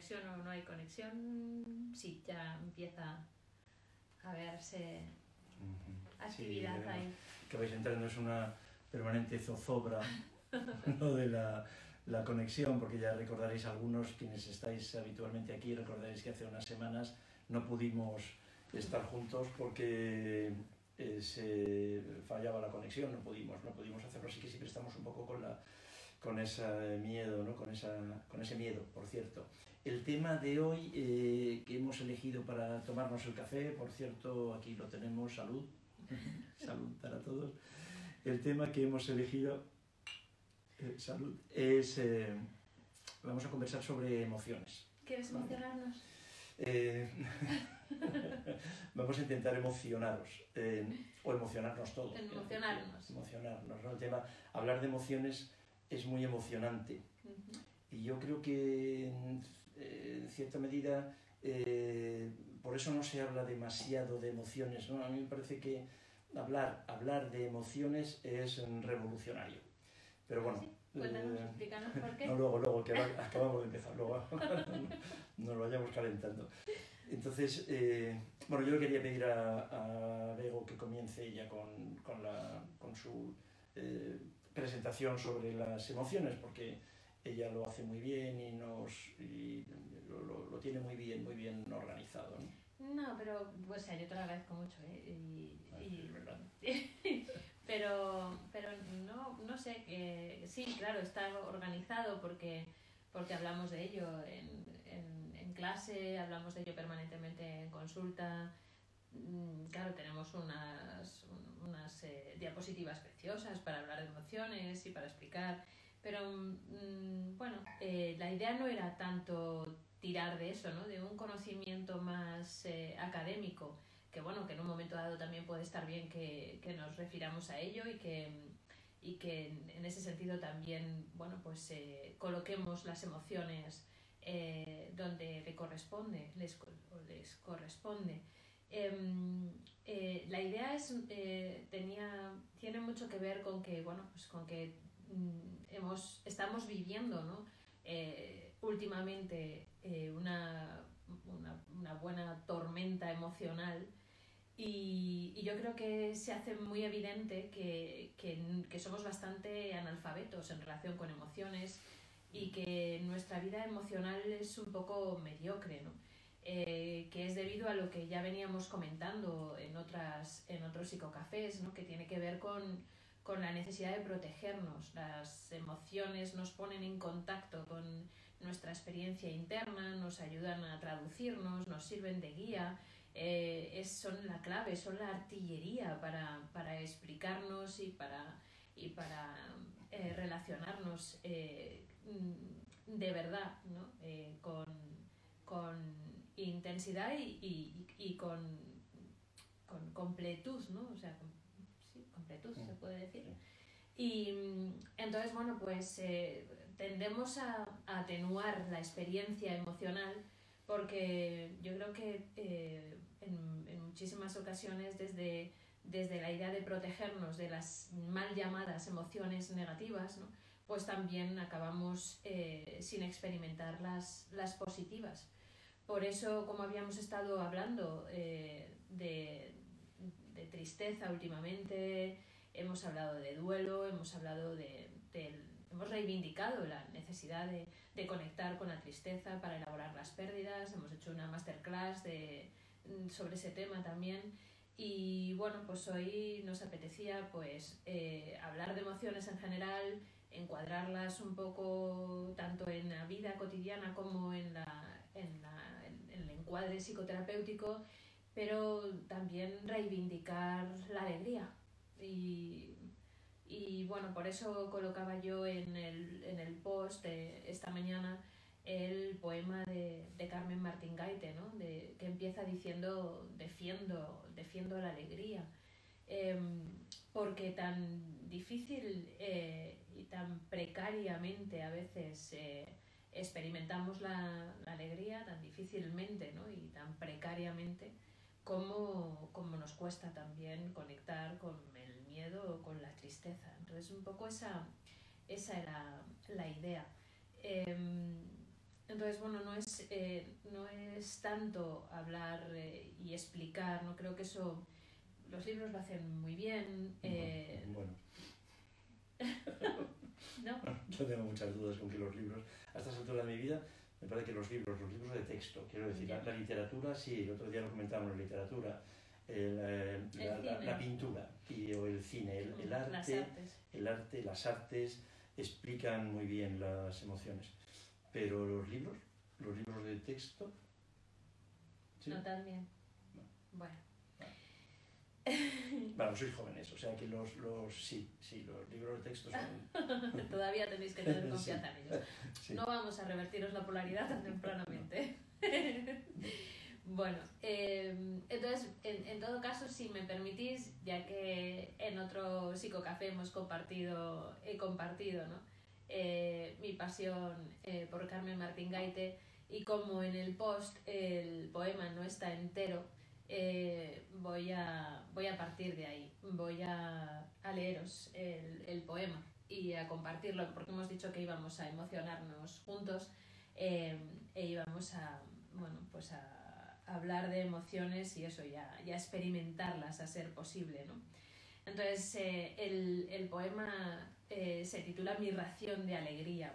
conexión o no hay conexión. Sí, ya empieza a verse actividad Sí, ahí. Que vais entrando es una permanente zozobra lo de la, la conexión, porque ya recordaréis algunos, quienes estáis habitualmente aquí, recordaréis que hace unas semanas no pudimos estar juntos porque eh, se fallaba la conexión, no pudimos, no pudimos hacerlo, así que siempre estamos un poco con la con ese miedo, ¿no? con, esa, con ese miedo, por cierto. El tema de hoy eh, que hemos elegido para tomarnos el café, por cierto, aquí lo tenemos, salud, salud para todos. El tema que hemos elegido, eh, salud, es, eh, vamos a conversar sobre emociones. ¿Quieres emocionarnos? Eh, vamos a intentar emocionaros, eh, o emocionarnos todos. Emocionarnos. Emocionarnos, ¿no? El tema, hablar de emociones es muy emocionante. Y yo creo que en, eh, en cierta medida eh, por eso no se habla demasiado de emociones. ¿no? A mí me parece que hablar, hablar de emociones es revolucionario. Pero bueno, ¿Sí? Cuéntanos, eh, explícanos por qué. no, luego, luego, que acabamos de empezar, luego nos lo vayamos calentando. Entonces, eh, bueno, yo le quería pedir a, a Bego que comience ella con, con, la, con su presentación sobre las emociones, porque ella lo hace muy bien y, nos, y lo, lo- lo tiene muy bien, muy bien organizado. ¿no? No, pero pues, o sea, yo te lo agradezco mucho. ¿eh? Y, Ay, y- es verdad. pero pero no, no sé, que sí, claro, está organizado porque, porque hablamos de ello en, en, en clase, hablamos de ello permanentemente en consulta. Mm, Claro, tenemos unas, un- unas eh, diapositivas preciosas para hablar de emociones y para explicar, pero mm, bueno, eh, la idea no era tanto tirar de eso, ¿no? de un conocimiento más eh, académico, que bueno, que en un momento dado también puede estar bien que, que nos refiramos a ello y que, y que en, ese sentido también, bueno, pues eh, coloquemos las emociones eh, donde le corresponde, les, les corresponde. Em, eh, la idea es, eh, tenía, tiene mucho que ver con que, bueno, pues con que mm, hemos, estamos viviendo, ¿no? Eh, últimamente una, una, una buena tormenta emocional y, y yo creo que se hace muy evidente que, que, que somos bastante analfabetos en relación con emociones y que nuestra vida emocional es un poco mediocre, ¿no? Eh, que es debido a lo que ya veníamos comentando en, otras, en otros psicocafés, ¿no? que tiene que ver con, con la necesidad de protegernos. Las emociones nos ponen en contacto con nuestra experiencia interna, nos ayudan a traducirnos, nos sirven de guía, eh, es, son la clave, son la artillería para, para explicarnos y para, y para eh, relacionarnos mm, de verdad ¿no? Con, con intensidad y, y, y con, con completud, ¿no? O sea, con, sí, completud se puede decir. Y mm, entonces, bueno, pues eh, tendemos a, a atenuar la experiencia emocional porque yo creo que eh, en, en muchísimas ocasiones desde, desde la idea de protegernos de las mal llamadas emociones negativas, ¿no? pues también acabamos eh, sin experimentar las, las positivas. Por eso, como habíamos estado hablando eh, de, de tristeza últimamente, hemos hablado de duelo, hemos hablado de, hemos reivindicado la necesidad de, de conectar con la tristeza para elaborar las pérdidas, hemos hecho una masterclass de, mm, sobre ese tema también. Y bueno, pues hoy nos apetecía pues eh, hablar de emociones en general, encuadrarlas un poco tanto en la vida cotidiana como en, la, el encuadre psicoterapéutico, pero también reivindicar la alegría. Y, y bueno, por eso colocaba yo en el, en el post de esta mañana el poema de, de Carmen Martín Gaite, ¿no? de, que empieza diciendo defiendo, defiendo la alegría. Em, porque tan difícil eh, y tan precariamente a veces eh, experimentamos la, la alegría, tan difícilmente ¿no? y tan precariamente como, como nos cuesta también conectar con el miedo o con la tristeza. Entonces, un poco esa, esa era la idea. Em, entonces, bueno, no es, eh, no es tanto hablar eh, y explicar, no creo que eso, los libros lo hacen muy bien. Eh, bueno. ¿No? Yo tengo muchas dudas con que los libros, a estas alturas de mi vida, me parece que los libros, los libros de texto, quiero decir, la, la, literatura, sí, el otro día lo comentábamos, la literatura, el, la, la, la, pintura y, o el cine, el, el arte, el arte, las artes explican muy bien las emociones. Pero los libros, los libros de texto. ¿sí? No tan bien. No. Bueno. Bueno, sois jóvenes, o sea que los, los sí, sí, los libros de texto son... Todavía tenéis que tener confianza en ellos. Sí. No vamos a revertiros la polaridad tan tempranamente. bueno, eh, entonces, en, en, todo caso, si me permitís, ya que en otro psicocafé hemos compartido, he compartido, ¿no? eh, mi pasión eh, por Carmen Martín Gaite y como en el post el poema no está entero, eh, voy, a, voy a partir de ahí, voy a, a leeros el, el, poema y a compartirlo porque hemos dicho que íbamos a emocionarnos juntos eh, e íbamos a, bueno, pues a hablar de emociones y eso, ya, ya experimentarlas a ser posible, ¿no? Entonces, eh, el, el, poema se titula Mi ración de alegría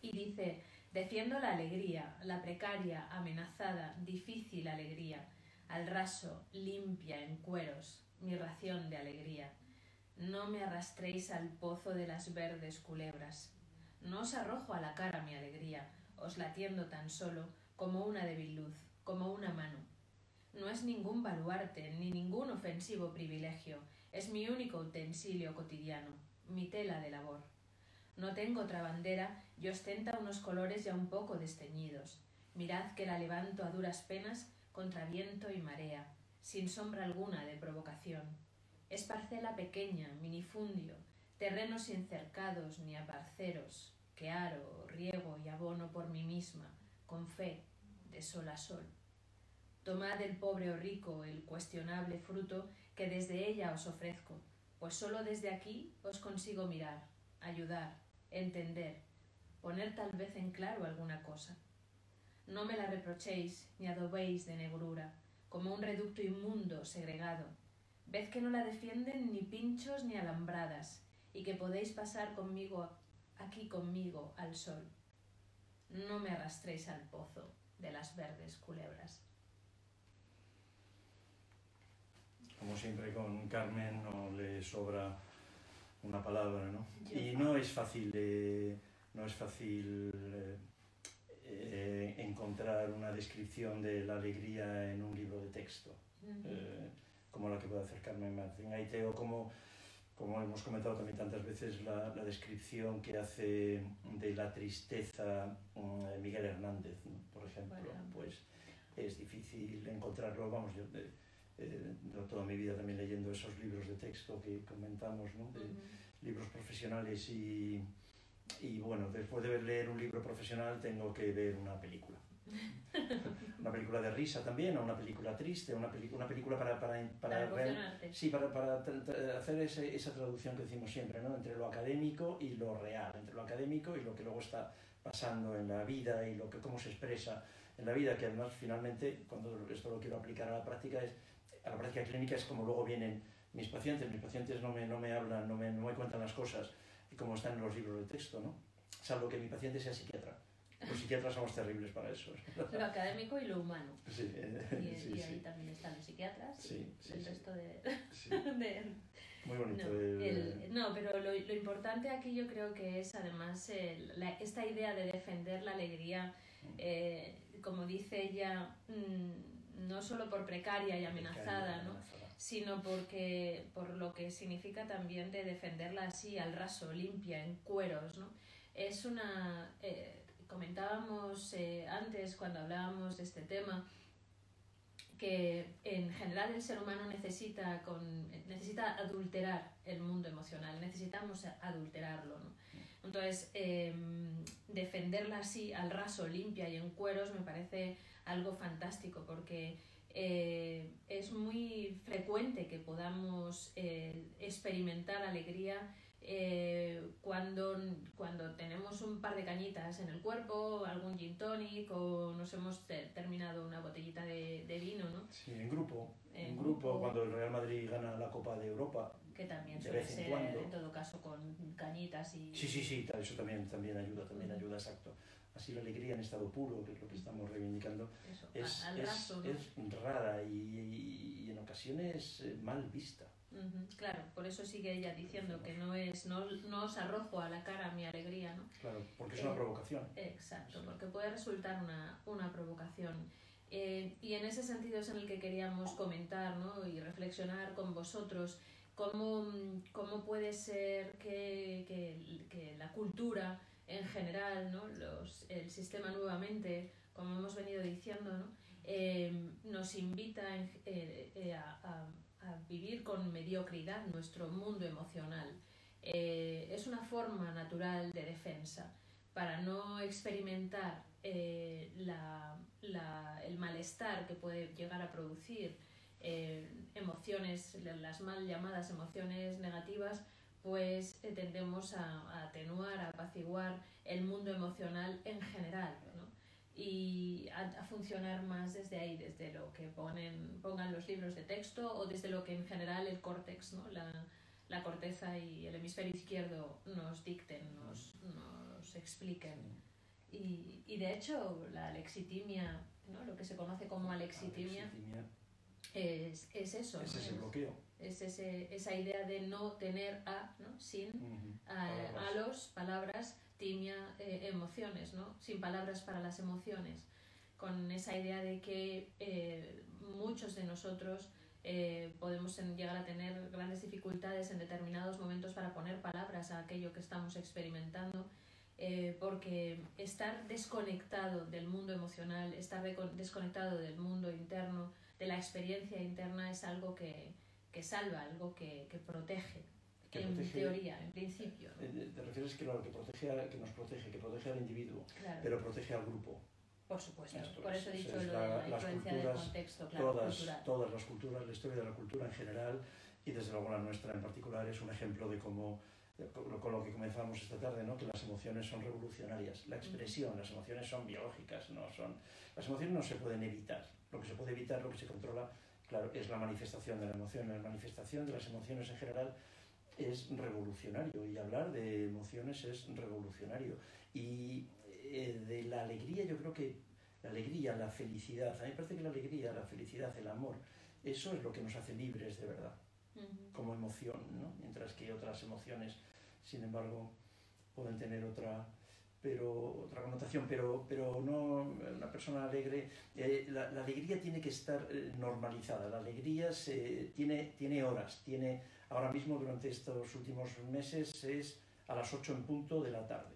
y dice, defiendo la alegría, la precaria, amenazada, difícil alegría, al raso, limpia, en cueros, mi ración de alegría. No me arrastréis al pozo de las verdes culebras. No os arrojo a la cara mi alegría, os latiendo tan solo como una débil luz, como una mano. No es ningún baluarte, ni ningún ofensivo privilegio, es mi único utensilio cotidiano, mi tela de labor. No tengo otra bandera y ostenta unos colores ya un poco desteñidos. Mirad que la levanto a duras penas contra viento y marea, sin sombra alguna de provocación. Es parcela pequeña, minifundio, terrenos sin cercados ni aparceros, que aro, riego y abono por mí misma, con fe, de sol a sol. Tomad el pobre o rico el cuestionable fruto que desde ella os ofrezco, pues sólo desde aquí os consigo mirar, ayudar, entender, poner tal vez en claro alguna cosa. No me la reprochéis ni adobéis de negrura, como un reducto inmundo segregado. Ved que no la defienden ni pinchos ni alambradas, y que podéis pasar conmigo aquí conmigo al sol. No me arrastréis al pozo de las verdes culebras. como siempre con Carmen no le sobra una palabra, ¿no? Y no es fácil, eh, no es fácil eh, eh, encontrar una descripción de la alegría en un libro de texto, uh -huh. como la que puede hacer Carmen Martín Aite, o como, como hemos comentado también tantas veces, la, la descripción que hace de la tristeza um, Miguel Hernández, ¿no? por ejemplo, bueno. pues es difícil encontrarlo, vamos, yo... De, eh, toda mi vida también leyendo esos libros de texto que comentamos, ¿no? de uh -huh. libros profesionales y, y bueno, después de leer un libro profesional tengo que ver una película. una película de risa también, o una película triste, una, una película para, para, para, para sí, para, para hacer ese, esa traducción que decimos siempre, ¿no? entre lo académico y lo real, entre lo académico y lo que luego está pasando en la vida y lo que, cómo se expresa en la vida, que además finalmente, cuando esto lo quiero aplicar a la práctica, es a la práctica clínica es como luego vienen mis pacientes, mis pacientes no me, no me hablan, no me, no me cuentan las cosas y como están en los libros de texto, ¿no? Salvo que mi paciente sea psiquiatra. Los psiquiatras somos terribles para eso. Lo académico y lo humano. Sí, y, sí, y, ahí sí. también están los psiquiatras sí, y el resto de... de... Muy bonito. No, el, no pero lo, lo, importante aquí yo creo que es además el, la, esta idea de defender la alegría, mm. eh, como dice ella, mmm, no solo por precaria y amenazada, ¿no? Sino porque por lo que significa también de defenderla así al raso, limpia, en cueros. ¿no? Es una... Eh, comentábamos eh, antes cuando hablábamos de este tema que en general el ser humano necesita, con, necesita adulterar el mundo emocional, necesitamos adulterarlo. Entonces, eh, defenderla así, al raso, limpia y en cueros, me parece algo fantástico porque eh, es muy frecuente que podamos eh, experimentar alegría Eh, cuando, cuando tenemos un par de cañitas en el cuerpo, algún gin tonic o nos hemos terminado una botellita de, de, vino, ¿no? Sí, en grupo. En, grupo, cuando el Real Madrid gana la Copa de Europa. Que también suele ser, en, en, todo caso, con cañitas y... Sí, sí, sí, eso también, también ayuda, también ayuda, exacto. Así la alegría en estado puro, que es lo que estamos reivindicando, es, es, rara y, y, en ocasiones eh, mal vista. claro, por eso sigue ella diciendo que no es no, no os arrojo a la cara mi alegría, ¿no? Claro, porque es una eh, provocación. Exacto, porque puede resultar una, una provocación. Eh, y en ese sentido es en el que queríamos comentar ¿no? y reflexionar con vosotros cómo, cómo puede ser que, que, que la cultura en general, ¿no? Los, el sistema nuevamente, como hemos venido diciendo, ¿no? Eh, nos invita eh, eh, a, a, vivir con mediocridad nuestro mundo emocional. es una forma natural de defensa para no experimentar la, la, el malestar que puede llegar a producir emociones, las mal llamadas emociones negativas, pues eh, tendemos a, atenuar, a apaciguar el mundo emocional en general, ¿no? y a, funcionar más desde ahí, desde lo que ponen, pongan los libros de texto o desde lo que en general el córtex, ¿no? la, la corteza y el hemisferio izquierdo nos dicten, nos, nos expliquen. Y, y, de hecho la alexitimia, ¿no? lo que se conoce como alexitimia, es, es eso. Es ese bloqueo es ese, esa idea de no tener a, ¿no? sin a, los, palabras, timia, eh, emociones, ¿no? sin palabras para las emociones, con esa idea de que eh, muchos de nosotros eh, podemos llegar a tener grandes dificultades en determinados momentos para poner palabras a aquello que estamos experimentando. porque estar desconectado del mundo emocional, estar desconectado del mundo interno, de la experiencia interna, es algo que, que salva, algo que, que protege. en teoría, en principio. Eh, te refieres que, lo que, protege que nos protege, que protege al individuo, pero protege al grupo. Por supuesto, por eso he dicho lo de la, influencia del contexto, claro, todas, cultural. todas las culturas, la historia de la cultura en general y desde luego la nuestra en particular es un ejemplo de cómo, con lo que comenzamos esta tarde, ¿no? que las emociones son revolucionarias, la expresión, las emociones son biológicas, no son, las emociones no se pueden evitar, lo que se puede evitar, lo que se controla claro, es la manifestación de la emoción. La manifestación de las emociones en general es revolucionario y hablar de emociones es revolucionario. Y eh, de la alegría, yo creo que la alegría, la felicidad, a mí me parece que la alegría, la felicidad, el amor, eso es lo que nos hace libres de verdad, como emoción, ¿no? Mientras que otras emociones, sin embargo, pueden tener otra, pero otra connotación, pero, pero no una persona alegre. Eh, la, alegría tiene que estar eh, normalizada. La alegría se, tiene, tiene horas. Tiene, ahora mismo, durante estos últimos meses, es a las 8 en punto de la tarde.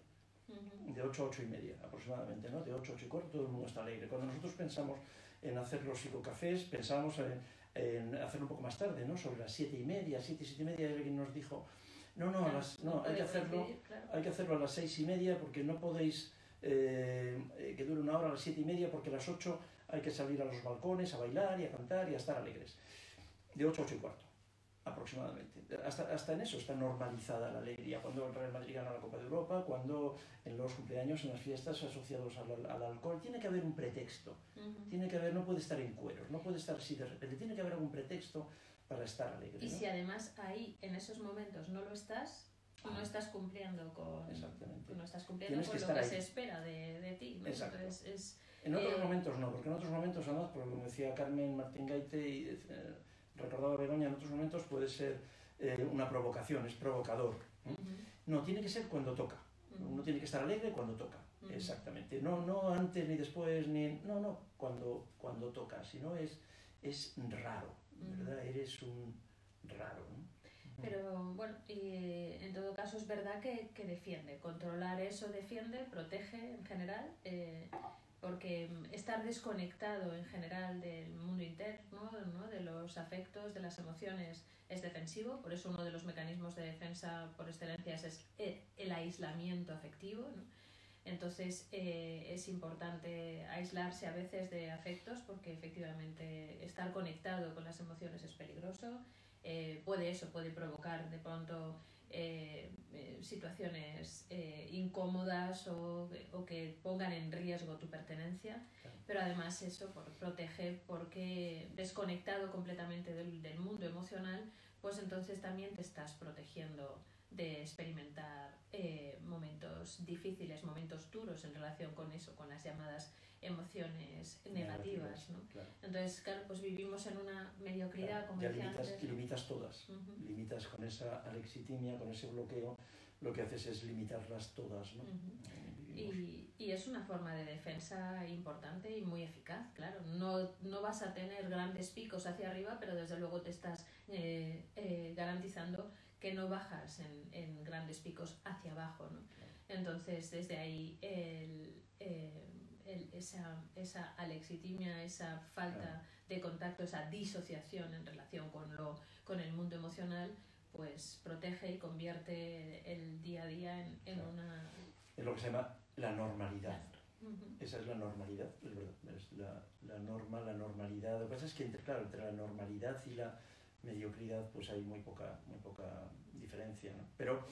De 8 a 8 y media aproximadamente, ¿no? De 8 a 8 y cuarto todo el mundo está alegre. Cuando nosotros pensamos en hacer los psicocafés, pensamos en, en hacerlo un poco más tarde, ¿no? Sobre las 7 y media, 7 y 7 y media, alguien nos dijo, no, no, no, hay, que hacerlo, hay que hacerlo a las seis y media porque no podéis eh, eh, que dure una hora a las siete y media porque a las ocho hay que salir a los balcones a bailar y a cantar y a estar alegres. De ocho a ocho y cuarto, aproximadamente. Hasta, hasta en eso está normalizada la alegría. Cuando el Real Madrid gana la Copa de Europa, cuando en los cumpleaños, en las fiestas asociados al, alcohol, tiene que haber un pretexto. Tiene que haber, no puede estar en cueros, no puede estar así de repente. Tiene que haber algún pretexto para estar alegre. Y si además ahí, en esos momentos, no lo estás, no ah. estás cumpliendo con, Exactamente. No estás cumpliendo con lo que se espera de, de ti. es, en otros eh, momentos no, porque en otros momentos, además, como decía Carmen Martín Gaite y eh, recordaba Begoña, en otros momentos puede ser eh, una provocación, es provocador. No, tiene que ser cuando toca. Uno tiene que estar alegre cuando toca. Exactamente. No, no antes ni después, ni. No, no, cuando, cuando toca. Si no, es, es raro. ¿Verdad? Eres un raro, Pero bueno, y en todo caso es verdad que, que defiende, controlar eso defiende, protege en general, eh, porque estar desconectado en general del mundo interno, ¿no? de los afectos, de las emociones, es defensivo, por eso uno de los mecanismos de defensa por excelencia es el aislamiento afectivo. Entonces eh, es importante aislarse a veces de afectos porque efectivamente estar conectado con las emociones es peligroso. eh, puede eso, puede provocar de pronto eh, eh, situaciones incómodas o, o, que pongan en riesgo tu pertenencia, pero además eso por, protege porque desconectado completamente del, del mundo emocional, pues entonces también te estás protegiendo de experimentar momentos difíciles, momentos duros en relación con eso, con las llamadas emociones negativas, ¿no? Entonces, claro, pues vivimos en una mediocridad, como ya limitas, limitas todas, limitas con esa alexitimia, con ese bloqueo, lo que haces es limitarlas todas, ¿no? y, y, es una forma de defensa importante y muy eficaz, claro. No, no vas a tener grandes picos hacia arriba, pero desde luego te estás eh, eh, garantizando que no bajas en, en, grandes picos hacia abajo, ¿no? Entonces, desde ahí el... Eh, esa, esa alexitimia, esa falta de contacto, esa disociación en relación con, lo, con el mundo emocional, pues protege y convierte el día a día en, en una... Es lo que se llama la normalidad. Esa es la normalidad, es verdad. Es la, la, norma, la normalidad. Lo que pasa es que, entre, claro, entre la normalidad y la mediocridad, pues hay muy poca, muy poca diferencia. ¿no? Pero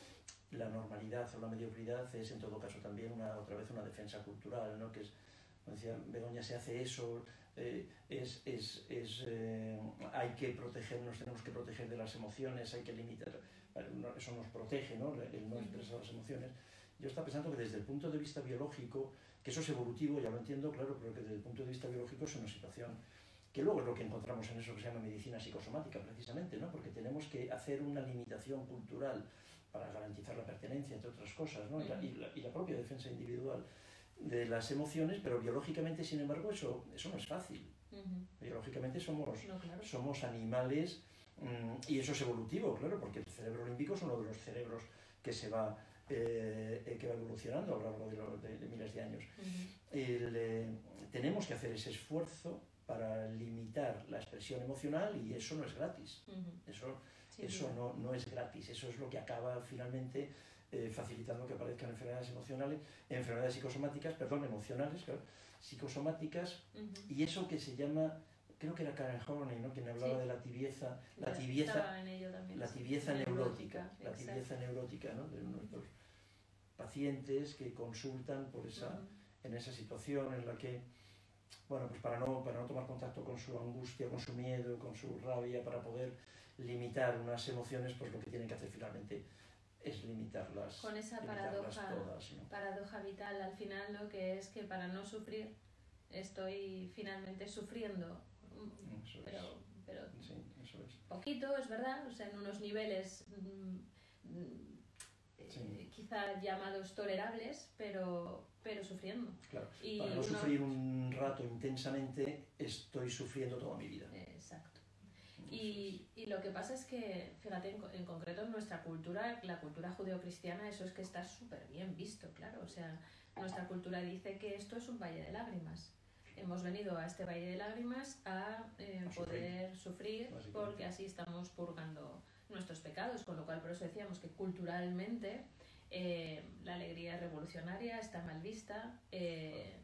la normalidad o la mediocridad es, en todo caso, también una, otra vez una defensa cultural, ¿no? que es decía Begoña, se hace eso, eh, es, es, es eh, hay que protegernos, tenemos que proteger de las emociones, hay que limitar, eso nos protege, ¿no? el no expresar las emociones. Yo estaba pensando que desde el punto de vista biológico, que eso es evolutivo, ya lo entiendo, claro, pero que desde el punto de vista biológico es una situación que luego es lo que encontramos en eso que se llama medicina psicosomática, precisamente, ¿no? porque tenemos que hacer una limitación cultural para garantizar la pertenencia, entre otras cosas, ¿no? y, la, y la propia defensa individual de las emociones, pero biológicamente, sin embargo, eso, eso no es fácil. Biológicamente somos, somos animales mm, y eso es evolutivo, claro, porque el cerebro límbico es uno de los cerebros que se va, eh, que va evolucionando a lo largo de, miles de años. Eh, tenemos que hacer ese esfuerzo para limitar la expresión emocional y eso no es gratis. Eso, eso no, no es gratis, eso es lo que acaba finalmente eh, facilitando que aparezcan enfermedades emocionales, enfermedades psicosomáticas, perdón, emocionales, claro, psicosomáticas, y eso que se llama, creo que era Karen Horney, ¿no? quien hablaba de la tibieza, la tibieza, la tibieza neurótica, la tibieza neurótica, ¿no? de nuestros pacientes que consultan por esa, en esa situación en la que, bueno, pues para no, para no tomar contacto con su angustia, con su miedo, con su rabia, para poder limitar unas emociones, pues lo que tienen que hacer finalmente es limitarlas. Con esa paradoja, paradoja vital al final, lo que es que para no sufrir estoy finalmente sufriendo. pero, pero poquito, es verdad, o sea, en unos niveles mm, mm, eh, quizá llamados tolerables, pero, pero sufriendo. Claro, y para no sufrir un rato intensamente, estoy sufriendo toda mi vida. Exacto. Y, y, lo que pasa es que, fíjate, en, concreto en nuestra cultura, la cultura judeocristiana, eso es que está súper bien visto, claro. O sea, nuestra cultura dice que esto es un valle de lágrimas. Hemos venido a este valle de lágrimas a eh, poder sufrir, porque así estamos purgando nuestros pecados, con lo cual por eso decíamos que culturalmente eh, la alegría revolucionaria está mal vista eh,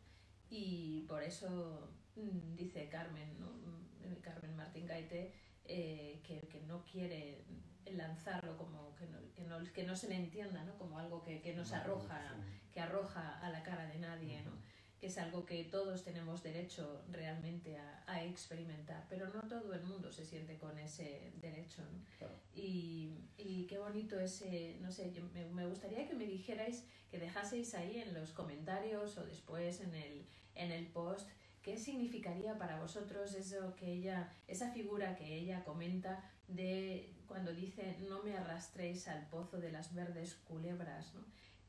y por eso mm, dice Carmen, ¿no? Mm, Carmen Martín Gaite, eh, que, que, no quiere lanzarlo como que no, que no, que no se le entienda ¿no? como algo que, que nos arroja, que arroja a la cara de nadie, ¿no? Es algo que todos tenemos derecho realmente a, a, experimentar, pero no todo el mundo se siente con ese derecho. ¿no? Y, y, qué bonito ese, no sé, yo, me, me, gustaría que me dijerais, que dejaseis ahí en los comentarios o después en el, en el post, ¿Qué significaría para vosotros eso que ella, esa figura que ella comenta de cuando dice no me arrastréis al pozo de las verdes culebras? ¿no?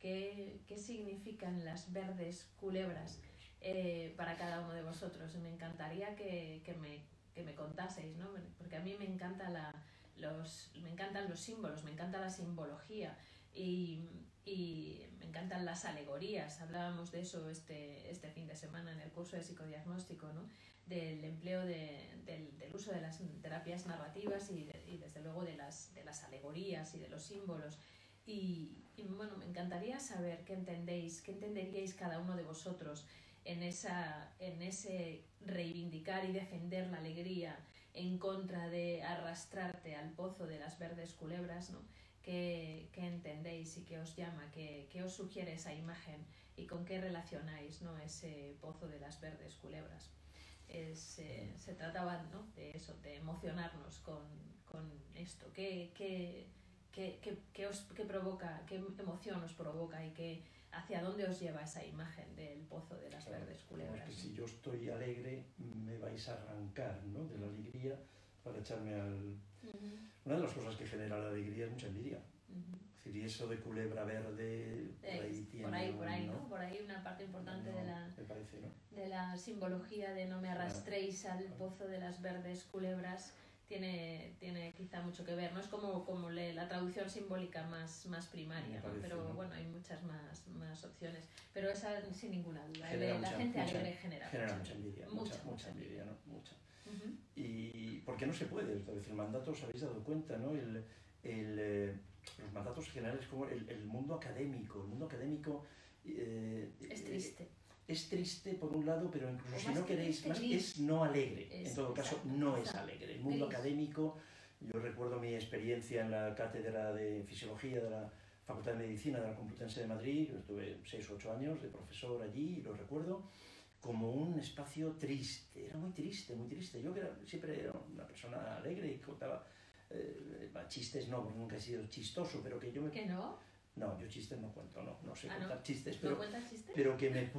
¿Qué, ¿Qué, significan las verdes culebras eh, para cada uno de vosotros? Me encantaría que, que, me, que me contaseis, ¿no? porque a mí me, encanta la, los, me encantan los símbolos, me encanta la simbología. Y, y me encantan las alegorías. Hablábamos de eso este, este fin de semana en el curso de psicodiagnóstico, ¿no? del empleo de, del, del, uso de las terapias narrativas y, y, desde luego de las, de las alegorías y de los símbolos. Y, y, bueno, me encantaría saber qué entendéis, qué entenderíais cada uno de vosotros en, esa, en ese reivindicar y defender la alegría en contra de arrastrarte al pozo de las verdes culebras, ¿no? ¿Qué, entendéis y qué os llama, qué, os sugiere esa imagen y con qué relacionáis ¿no? ese pozo de las verdes culebras? Es, eh, se trataba ¿no? de eso, de emocionarnos con, con esto. ¿Qué, qué, qué, qué, os, qué provoca, qué emoción os provoca y qué, hacia dónde os lleva esa imagen del pozo de las verdes culebras? si yo estoy alegre, me vais a arrancar ¿no? de la alegría para echarme al... Una de las cosas que genera la alegría es mucha envidia. Es decir, y eso de culebra verde, por ahí tiene... Por ahí, por ahí, ¿no? Por ahí una parte importante de, la, de la simbología de no me arrastréis al pozo de las verdes culebras tiene, tiene quizá mucho que ver, ¿no? Es como, como la traducción simbólica más, más primaria, pero bueno, hay muchas más, más opciones. Pero esa sin ninguna duda, la gente alegre genera, genera mucha, envidia, mucha, mucha, envidia, ¿no? Mucha. Y porque no se puede, es decir, el mandato, os habéis dado cuenta, ¿no? El, el, eh, los mandatos generales como el, el, mundo académico, el mundo académico... Eh, es triste es triste por un lado, pero incluso si no queréis más, es no alegre. en todo caso, no es alegre. El mundo académico, yo recuerdo mi experiencia en la cátedra de fisiología de la Facultad de Medicina de la Complutense de Madrid, yo estuve 6 o 8 años de profesor allí y lo recuerdo como un espacio triste, era muy triste, muy triste. Yo que siempre era una persona alegre y contaba eh, chistes, no, nunca he sido chistoso, pero que yo me... ¿Que no? No, yo chistes no cuento, no, no sé ah, contar chistes, pero, chistes? pero, que me,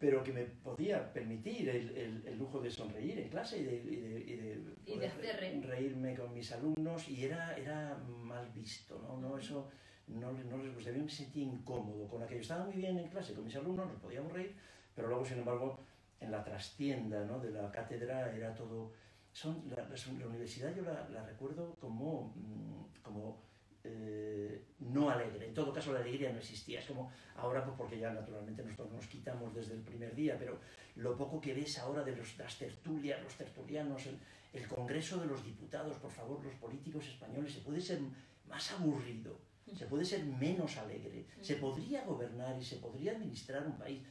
pero que me podía permitir el, el, el lujo de sonreír en clase y de, y de, y de, ¿Y de reírme con mis alumnos y era, era mal visto, ¿no? no eso no, no les gustaba, yo me sentía incómodo con aquello. Estaba muy bien en clase con mis alumnos, nos podíamos reír, pero luego, sin embargo, en la trastienda ¿no? de la cátedra era todo... Son, la, la, universidad yo la, la recuerdo como, mm, como eh, no alegre. En todo caso, la alegría no existía. Es como ahora, pues porque ya naturalmente nosotros nos quitamos desde el primer día, pero lo poco que ves ahora de los, las tertulias, los tertulianos, el, el Congreso de los Diputados, por favor, los políticos españoles, se puede ser más aburrido, se puede ser menos alegre, se podría gobernar y se podría administrar un país.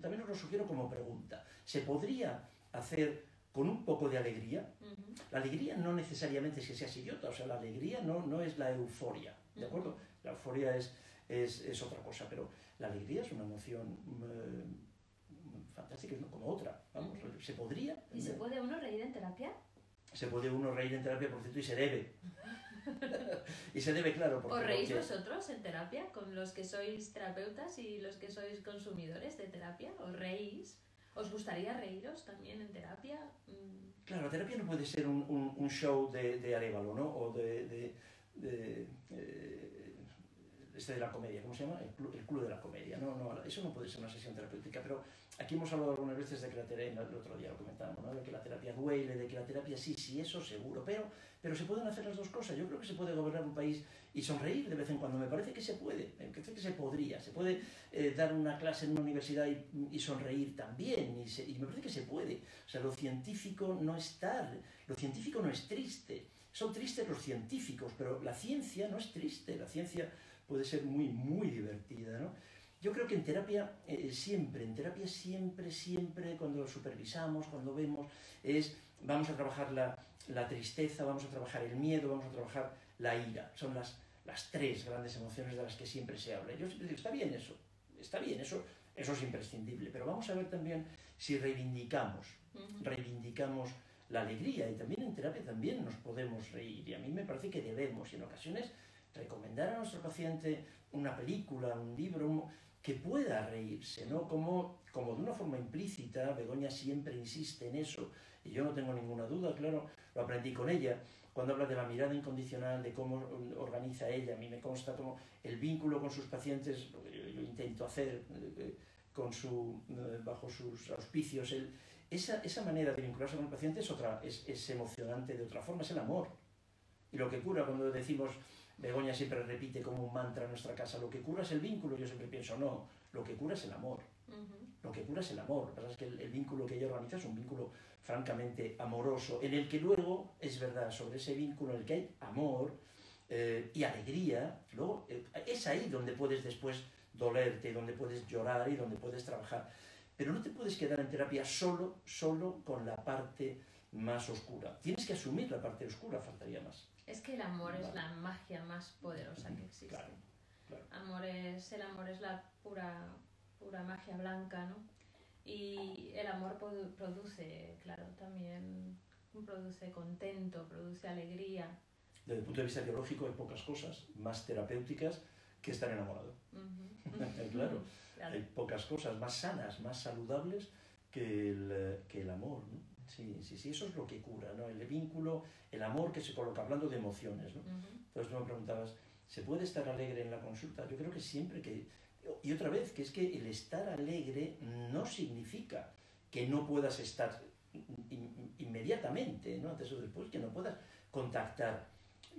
también os lo sugiero como pregunta. Se podría hacer con un poco de alegría. La alegría no necesariamente es que seas idiota, o sea, la alegría no, no es la euforia, ¿de acuerdo? La euforia es, es, es, otra cosa, pero la alegría es una emoción eh, fantástica, como otra, vamos, se podría... ¿Y se puede uno reír en terapia? Se puede uno reír en terapia, por cierto, y se debe. y se debe, claro. Porque ¿Os reís vosotros en terapia con los que sois terapeutas y los que sois consumidores de terapia? ¿Os reís? ¿Os gustaría reíros también en terapia? Mm. Claro, la terapia no puede ser un, un, show de, de Arevalo, ¿no? O de, de, eh, este de la comedia, ¿cómo se llama? El club, de la comedia. No, no, eso no puede ser una sesión terapéutica, pero aquí hemos hablado algunas veces de que la terapia, el otro día lo comentábamos, ¿no? de que la terapia duele, de que la terapia sí, sí, eso seguro, pero, pero se pueden hacer las dos cosas. Yo creo que se puede gobernar un país y sonreír de vez en cuando. Me parece que se puede, me parece que se podría. Se puede eh, dar una clase en una universidad y, y sonreír también, y, se, y me parece que se puede. O sea, lo científico no está, lo científico no es triste. Son tristes los científicos, pero la ciencia no es triste. La ciencia puede ser muy, muy divertida, ¿no? Yo creo que en terapia, eh, siempre, en terapia siempre, siempre, cuando lo supervisamos, cuando vemos, es, vamos a trabajar la, la tristeza, vamos a trabajar el miedo, vamos a trabajar la ira. Son las, las tres grandes emociones de las que siempre se habla. Yo siempre digo, está bien eso, está bien, eso, eso es imprescindible, pero vamos a ver también si reivindicamos, reivindicamos la alegría y también en terapia también nos podemos reír y a mí me parece que debemos y en ocasiones recomendar a nuestro paciente una película, un libro que pueda reírse, ¿no? Como, como de una forma implícita, Begoña siempre insiste en eso, y yo no tengo ninguna duda, claro, lo aprendí con ella, cuando habla de la mirada incondicional, de cómo organiza ella, a mí me consta como el vínculo con sus pacientes, lo que yo, intento hacer eh, con su, eh, bajo sus auspicios, esa, esa, manera de vincularse con el paciente es, otra, es, es emocionante de otra forma, es el amor. Y lo que cura cuando decimos Begoña siempre repite como un mantra en nuestra casa, lo que cura es el vínculo, yo siempre pienso, no, lo que cura es el amor. Lo que cura es el amor. Lo que pasa es que el, vínculo que ella organiza es un vínculo francamente amoroso, en el que luego, es verdad, sobre ese vínculo en el que hay amor eh, y alegría, luego eh, es ahí donde puedes después dolerte, donde puedes llorar y donde puedes trabajar. Pero no te puedes quedar en terapia solo, solo con la parte más oscura. Tienes que asumir la parte oscura, faltaría más. Es que el amor es la magia más poderosa que existe. Claro, claro. Amor es, el amor es la pura, pura magia blanca, ¿no? Y el amor produ- produce, claro, también produce contento, produce alegría. Desde el punto de vista biológico hay pocas cosas más terapéuticas que estar enamorado. Claro, Claro. hay pocas cosas más sanas, más saludables que el, que el amor. ¿no? Sí, sí, sí, eso es lo que cura, ¿no? El vínculo, el amor que se coloca, hablando de emociones, ¿no? Entonces tú me preguntabas, ¿se puede estar alegre en la consulta? Yo creo que siempre que... Y otra vez, que es que el estar alegre no significa que no puedas estar in- inmediatamente, ¿no? antes o después, que no puedas contactar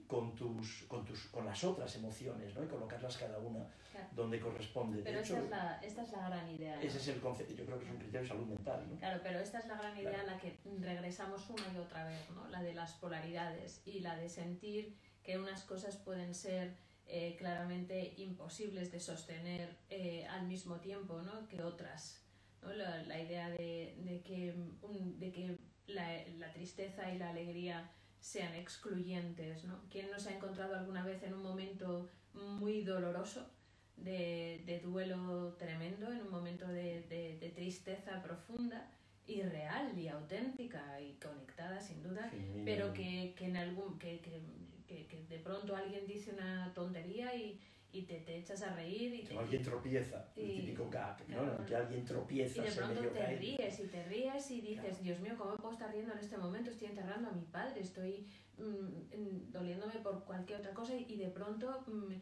con, tus, con, tus, con las otras emociones ¿no? y colocarlas cada una Claro. donde corresponde. De Pero hecho, esta es, la, esta es la gran idea. ¿no? ese es el concepto, yo creo que es un criterio de salud mental. ¿no? Claro, pero esta es la gran idea Claro. a la que regresamos una y otra vez, ¿no? La de las polaridades y la de sentir que unas cosas pueden ser eh, claramente imposibles de sostener eh, al mismo tiempo, ¿no? Que otras, ¿no? La, la idea de, de que, un- de que la, la tristeza y la alegría sean excluyentes, ¿no? ¿Quién no se ha encontrado alguna vez en un momento muy doloroso de, de duelo tremendo, en un momento de, de- de tristeza profunda y real y auténtica y conectada sin duda, pero que, que en algún que, que- que de pronto alguien dice una tontería y, y te, te echas a reír y, te- alguien tropieza, el Y- típico gag, ¿no? claro. que alguien tropieza, y de pronto te ríes y te ríes y dices, Claro. Dios mío, ¿cómo puedo estar riendo en este momento? Estoy enterrando a mi padre, estoy mm, doliéndome por cualquier otra cosa y, de pronto mm,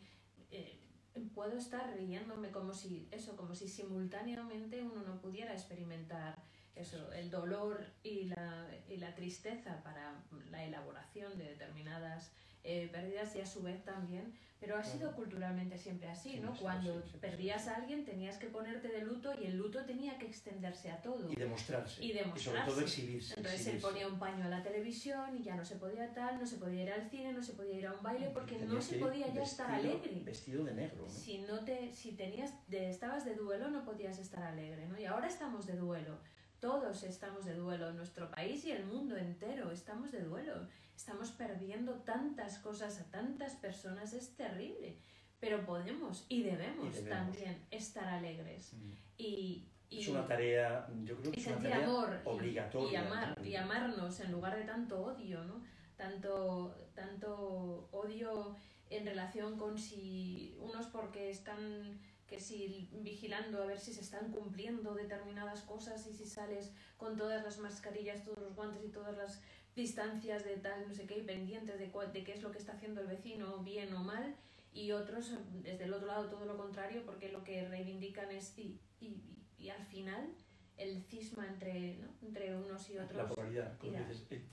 eh, puedo estar riéndome como si eso, como si simultáneamente uno no pudiera experimentar eso, Eso es. el dolor y la, y la tristeza para la elaboración de determinadas eh, pérdidas y a su vez también, pero ha sido culturalmente siempre así, ¿no? Cuando perdías a alguien tenías que ponerte de luto y el luto tenía que extenderse a todo. Y demostrarse. Y sobre demostrarse. todo exhibirse. Entonces él exhibirse. ponía un paño a la televisión y ya no se podía tal, no se podía ir al cine, no se podía ir a un baile porque no se podía ya estar alegre. Vestido de negro. ¿no? Si no te, si tenías, de, estabas de duelo no podías estar alegre, ¿no? Y ahora estamos de duelo. Todos estamos de duelo, nuestro país y el mundo entero estamos de duelo. Estamos perdiendo tantas cosas a tantas personas, es terrible. Pero podemos y debemos, Y debemos. también estar alegres. Y, y, Es una tarea, yo creo que es una sentir tarea amor obligatoria. y, amar y amarnos en lugar de tanto odio no tanto tanto odio en relación con si unos porque están que si vigilando a ver si se están cumpliendo determinadas cosas y si sales con todas las mascarillas, todos los guantes y todas las distancias de tal, no sé qué, y pendientes de, de qué es lo que está haciendo el vecino, bien o mal, y otros desde el otro lado todo lo contrario, porque lo que reivindican es y, y, y al final el cisma entre, ¿no? entre unos y La otros. polaridad, como dices, eh,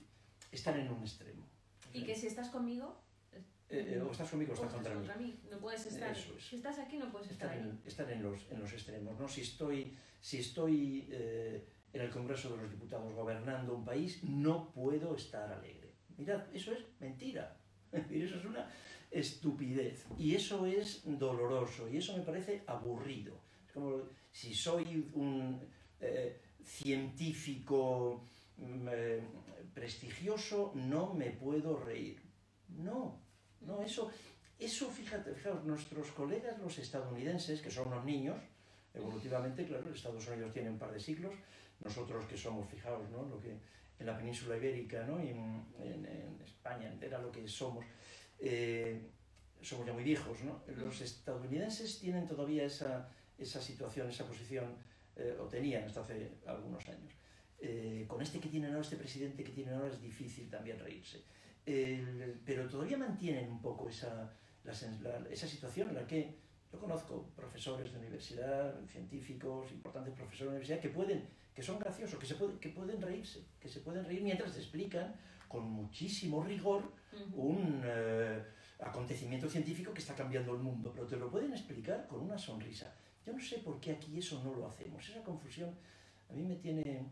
estar en un extremo. Y que si estás conmigo, Eh, eh, o estás conmigo o o estás contra mí. mí. No puedes estar. Eso es. Si estás aquí, no puedes estar Estar, ahí. en, estar en, los, en los extremos. ¿no? Si estoy, si estoy eh, en el Congreso de los Diputados gobernando un país, no puedo estar alegre. Mirad, eso es mentira. Eso es una estupidez. Y eso es doloroso. Y eso me parece aburrido. Es como si soy un eh, científico mm, eh, prestigioso, no me puedo reír. No, no, eso, eso fíjate, fijaos, nuestros colegas los estadounidenses, que son unos niños, evolutivamente, claro, Estados Unidos tiene un par de siglos, nosotros que somos, fijaos, ¿no? Lo que en la península ibérica, ¿no? Y en, en- en España entera lo que somos, eh, somos ya muy viejos, ¿no? Los estadounidenses tienen todavía esa, esa situación, esa posición, eh, o tenían hasta hace algunos años. Eh, con este que tienen ahora, este presidente que tienen ahora, es difícil también reírse. El- pero todavía mantienen un poco esa, la la- esa situación en la que yo conozco profesores de universidad, científicos, importantes profesores de universidad que pueden, que son graciosos, que, se pueden, que pueden reírse, que se pueden reír mientras te explican con muchísimo rigor Ujú. un eh, acontecimiento científico que está cambiando el mundo, pero te lo pueden explicar con una sonrisa. Yo no sé por qué aquí eso no lo hacemos. Esa confusión a mí me tiene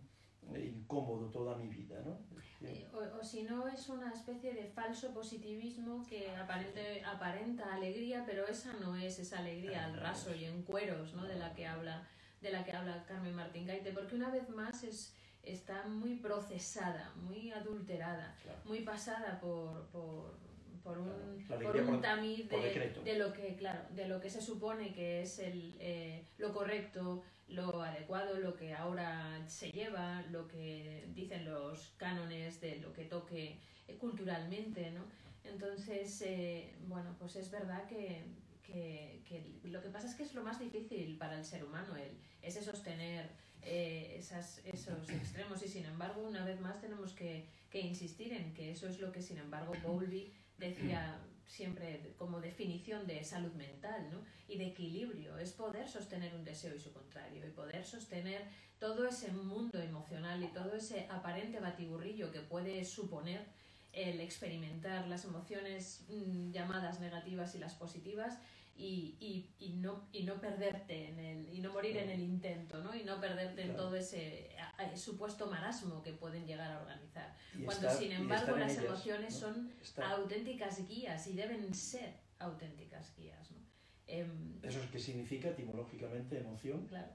incómodo toda mi vida, ¿no? Eh, O, o si no, es una especie de falso positivismo que aparente, aparenta alegría, pero esa no es esa alegría al raso y en cueros, ¿no? De la que habla, de la que habla Carmen Martín Gaite, porque una vez más es, está muy procesada, muy adulterada, muy pasada por, por, por un, por un tamiz de, de, lo que, claro, de lo que se supone que es el, eh, lo correcto, lo adecuado, lo que ahora se lleva, lo que dicen los cánones de lo que toque eh, culturalmente, ¿no? Entonces, eh, bueno, pues es verdad que, que, lo que pasa es que es lo más difícil para el ser humano, el, ese sostener eh, esas, esos extremos y sin embargo, una vez más tenemos que, que insistir en que eso es lo que sin embargo Bowlby decía siempre como definición de salud mental ¿no? y de equilibrio, es poder sostener un deseo y su contrario, y poder sostener todo ese mundo emocional y todo ese aparente batiburrillo que puede suponer el experimentar las emociones mm, llamadas negativas y las positivas y, y, y, no, y no perderte en el, y no morir en el intento, ¿no? Y no perderte en todo ese supuesto marasmo que pueden llegar a organizar. Cuando sin embargo las emociones son auténticas guías y deben ser auténticas guías, ¿no? Em, ¿Eso es qué significa etimológicamente emoción? Claro.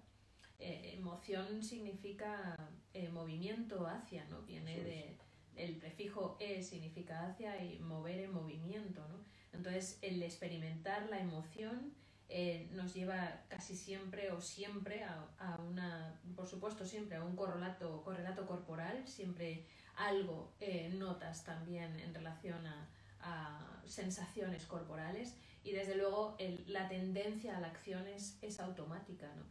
Eh, emoción significa eh, movimiento hacia, ¿no? Viene de... El prefijo e significa hacia y mover en movimiento, ¿no? Entonces, el experimentar la emoción eh, nos lleva casi siempre o siempre a, una, por supuesto, siempre a un correlato, correlato corporal, siempre algo eh, notas también en relación a, sensaciones corporales y desde luego la tendencia a la acción es, automática. ¿no?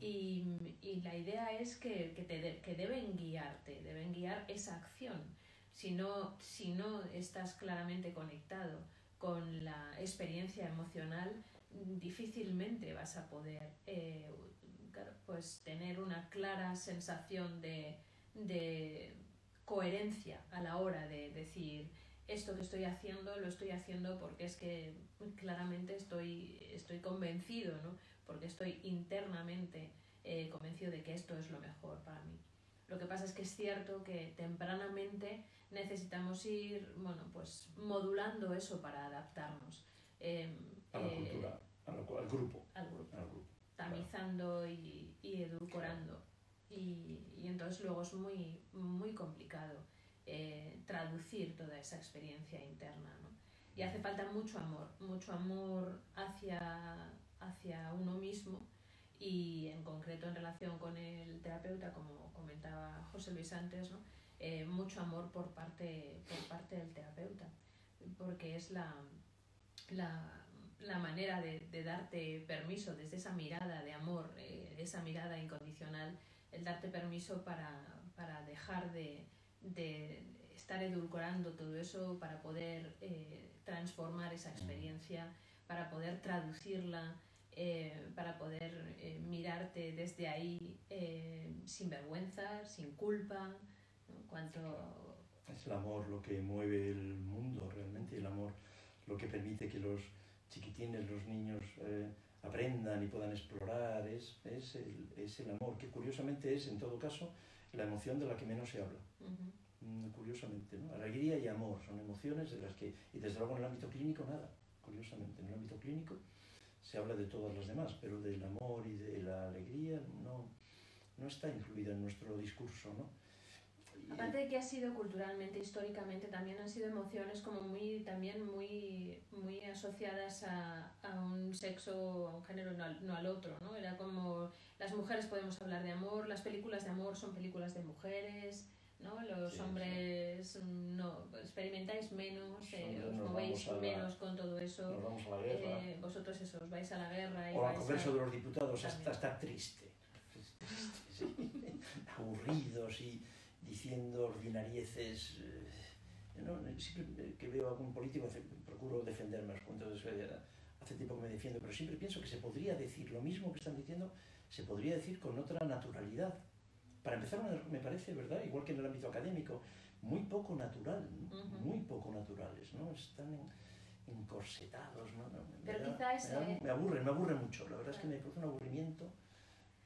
Y, la idea es que, te que deben guiarte, deben guiar esa acción. Si no, si no estás claramente conectado con la experiencia emocional, difícilmente vas a poder eh, pues tener una clara sensación de, de, coherencia a la hora de decir esto que estoy haciendo lo estoy haciendo porque es que claramente estoy, estoy convencido, ¿no? porque estoy internamente eh, convencido de que esto es lo mejor para mí. Lo que pasa es que es cierto que tempranamente necesitamos ir, bueno, pues modulando eso para adaptarnos. Em, a la eh, cultura, al, grupo. Al grupo. Tamizando y, y, edulcorando. Y, y, entonces luego es muy, muy complicado eh, traducir toda esa experiencia interna. ¿no? Y hace falta mucho amor, mucho amor hacia, hacia uno mismo y en concreto en relación con el terapeuta, como comentaba José Luis antes, ¿no? Eh, mucho amor por parte, por parte del terapeuta, porque es la, la, la manera de, de, darte permiso desde esa mirada de amor, eh, esa mirada incondicional, el darte permiso para, para dejar de, de, estar edulcorando todo eso, para poder eh, transformar esa experiencia, para poder traducirla. Para poder mirarte desde ahí sin vergüenza, sin culpa, es el amor lo que mueve el mundo realmente, el amor lo que permite que los chiquitines, los niños eh, aprendan y puedan explorar, es, es, el, es, el, amor, que curiosamente es en todo caso la emoción de la que menos se habla. Mm, curiosamente, ¿no? Alegría y amor son emociones de las que, y desde luego en el ámbito clínico nada, curiosamente, en el ámbito clínico se habla de todas las demás, pero del amor y de la alegría no, no está incluida en nuestro discurso, ¿no? Aparte de que ha sido culturalmente, históricamente, también han sido emociones como muy, también muy, muy asociadas a, a un sexo, a un género, no al, no al, otro, ¿no? Era como, las mujeres podemos hablar de amor, las películas de amor son películas de mujeres, ¿no? Los hombres no experimentáis menos, eh, os movéis menos con todo eso. Nos vamos a la guerra. Eh, vosotros eso, os vais a la guerra. Y o al Congreso de los Diputados hasta estar triste. Aburridos y diciendo ordinarieces. Eh, ¿no? Siempre que veo a algún político procuro defenderme los puntos de hace tiempo que me defiendo, pero siempre pienso que se podría decir lo mismo que están diciendo, se podría decir con otra naturalidad. Para empezar, me parece, ¿verdad? Igual que en el ámbito académico, muy poco natural, muy poco naturales, ¿no? Están encorsetados, ¿no? Me, pero quizás... me, aburren, me aburre mucho, la verdad es que me produce un aburrimiento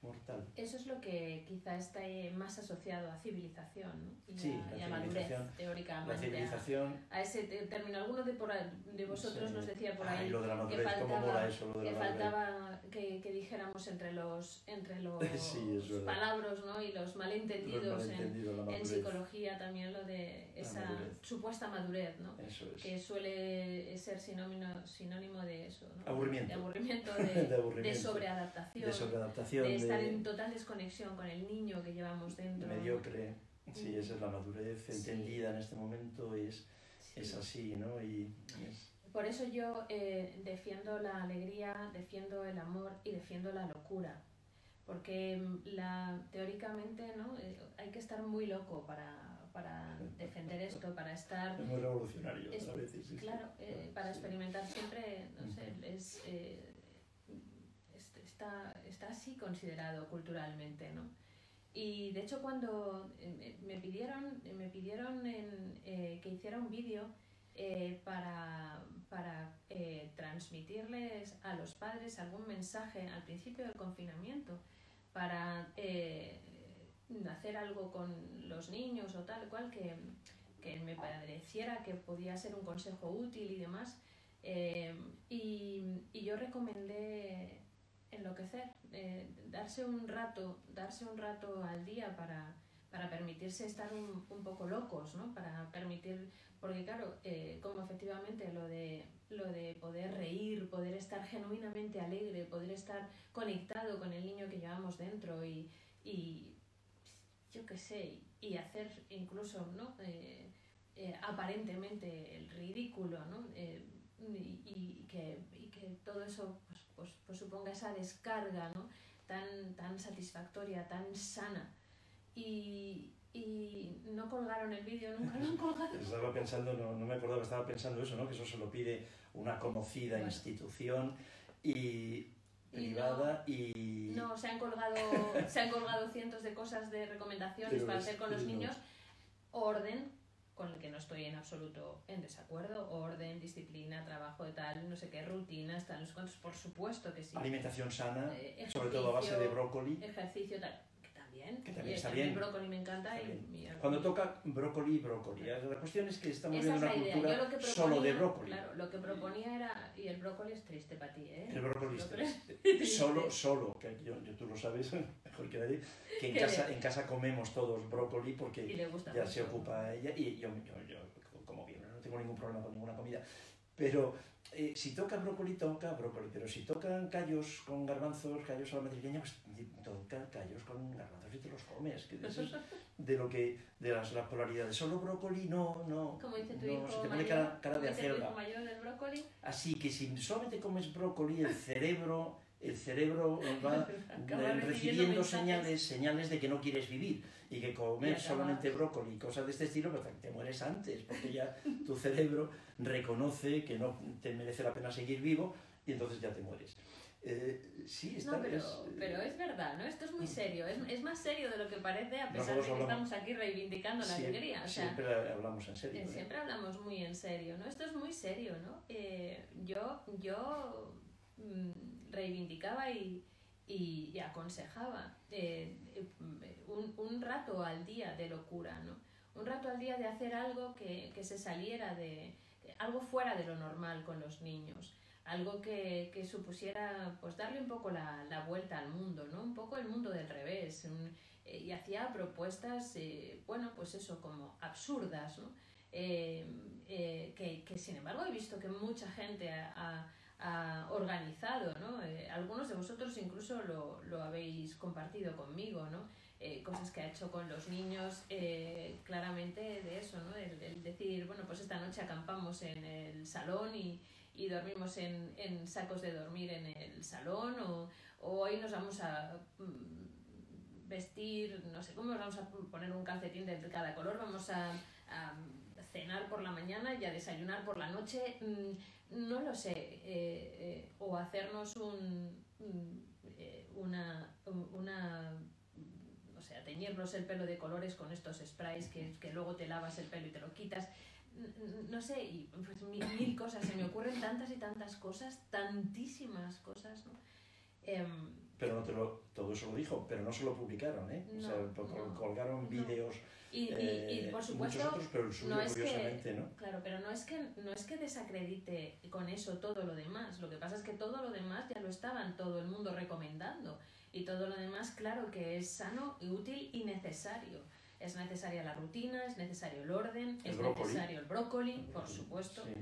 mortal. Eso es lo que quizá está más asociado a civilización ¿no? y, Sí, a, la y a madurez teóricamente. La a- civilización. A, ese te- término, alguno de, por de vosotros sí. nos decía por Ay, ahí lo de la que cómo faltaba- mola eso, lo de que la madurez. faltaba que, que dijéramos entre los entre los Sí, palabras ¿no? y los malentendidos Los en, malentendidos, en madurez. psicología también lo de esa madurez. supuesta madurez ¿no? Eso es. que suele ser sinónimo, sinónimo de eso ¿no? Aburrimiento. de aburrimiento de, De de aburrimiento. sobreadaptación de sobreadaptación, de estar en total desconexión con el niño que llevamos dentro mediocre. Sí, Mm. esa es la madurez Sí. entendida en este momento, es, Sí. es así, ¿no? Y es- Por eso yo eh, defiendo la alegría, defiendo el amor y defiendo la locura. Porque mm, la, teóricamente ¿no? Eh, hay que estar muy loco para, para defender esto, para estar... es muy revolucionario Es- a veces. sí. Claro, eh, para experimentar siempre, no sé, eh, es- está, está así considerado culturalmente, ¿no? Y de hecho cuando eh, me pidieron, me pidieron en, eh, que hiciera un vídeo eh, para, para eh, transmitirles a los padres algún mensaje al principio del confinamiento, para eh, hacer algo con los niños o tal cual que, que me pareciera que podía ser un consejo útil y demás. Eh, y, y yo recomendé enloquecer, eh, darse un rato, darse un rato al día para, para permitirse estar un, un poco locos, ¿no? Para permitir, porque claro, eh, como efectivamente lo de, lo de poder reír, poder estar genuinamente alegre, poder estar conectado con el niño que llevamos dentro y, y yo qué sé, y hacer incluso, ¿no? Eh, aparentemente el ridículo, ¿no? Y, que, y que todo eso pues, pues, suponga esa descarga ¿no? tan, tan satisfactoria, tan sana. Y, y no colgaron el vídeo, nunca lo han colgado. Estaba pensando, no, no me acordaba, estaba pensando eso, ¿no? Que eso se lo pide una conocida Bueno. institución y privada y... No, se han colgado, se han colgado cientos de cosas de recomendaciones Pero para hacer con los niños. Orden, con el que no estoy en absoluto en desacuerdo. Orden, disciplina, trabajo de tal, no sé qué, rutinas, tal, no sé cuántos, por supuesto que sí. Alimentación sana, Eh, sobre todo a base de brócoli. Ejercicio, tal, también. Que también Oye, está mí El bien. brócoli me encanta y bien. Cuando toca brócoli, brócoli. La cuestión es que estamos Esa es viendo la una cultura proponía, solo de brócoli. Claro, lo que proponía era. Y el brócoli es triste para ti, ¿eh? El brócoli es triste. Solo, solo, que yo, yo- tú lo sabes mejor que nadie, que en casa, en casa comemos todos brócoli Y porque ya mucho. se ocupa ella y yo, yo, yo como bien, no tengo ningún problema con ninguna comida. Pero eh, si toca brócoli, toca brócoli. Pero si tocan callos con garbanzos, callos a la madrileña, pues toca callos con garbanzos y te los comes. Que eso es de lo que, de las, las polaridades. Solo brócoli, no, no. Como dice tu no, hijo se te pone cara, cara de acelga. Así que si solamente comes brócoli, el cerebro, el cerebro va recibiendo recibiendo mensajes. señales, señales de que no quieres vivir y que comer solamente brócoli y cosas de este estilo, pues te mueres antes, porque ya tu cerebro reconoce que no te merece la pena seguir vivo y entonces ya te mueres. Eh, sí, está No, pero, es, eh, pero es verdad, ¿no? Esto es muy serio. Es, es más serio de lo que parece, a pesar de que hablamos- estamos aquí reivindicando la sie- alegría. O sea, siempre hablamos en serio. Eh, ¿eh? Siempre hablamos muy en serio, ¿no? Esto es muy serio, ¿no? Eh, yo yo mm, reivindicaba y, y, y aconsejaba eh, eh, un, un rato al día de locura, ¿no? Un rato al día de hacer algo que, que se saliera de... algo fuera de lo normal con los niños. Algo que, que supusiera pues darle un poco la, la vuelta al mundo, ¿no? Un poco el mundo del revés. eh, y hacía propuestas, eh, bueno, pues eso, como absurdas, ¿no? Que, que, sin embargo he visto que mucha gente ha- organizado, ¿no? Eh, algunos de vosotros incluso lo, lo habéis compartido conmigo, ¿no? Eh, cosas que ha hecho con los niños, eh, claramente de eso, ¿no? El, decir, bueno, pues esta noche acampamos en el salón y, y dormimos en, en sacos de dormir en el salón o, o hoy nos vamos a mm, vestir, no sé cómo, nos vamos a poner un calcetín de cada color, vamos a cenar por la mañana y a desayunar por la noche, mm, no lo sé, eh, eh, o hacernos un, mm, eh, una, un- una, mm, o sea, teñirnos el pelo de colores con estos sprays que, que luego te lavas el pelo y te lo quitas. N- No sé, y pues mil, mil cosas, se me ocurren tantas y tantas cosas, tantísimas cosas, ¿no? Em, pero no te lo, todo eso lo dijo, pero no se lo publicaron, ¿eh? o sea, No, colgaron vídeos, y, y- y, eh, muchos otros, pero el suyo no es que- curiosamente, ¿no? Claro, pero no es que no es que desacredite con eso todo lo demás. Lo que pasa es que todo lo demás ya lo estaban todo el mundo recomendando y todo lo demás, claro que es sano y útil y necesario. Es necesaria la rutina, es necesario el orden, El es brócoli. necesario el brócoli, por supuesto. Sí.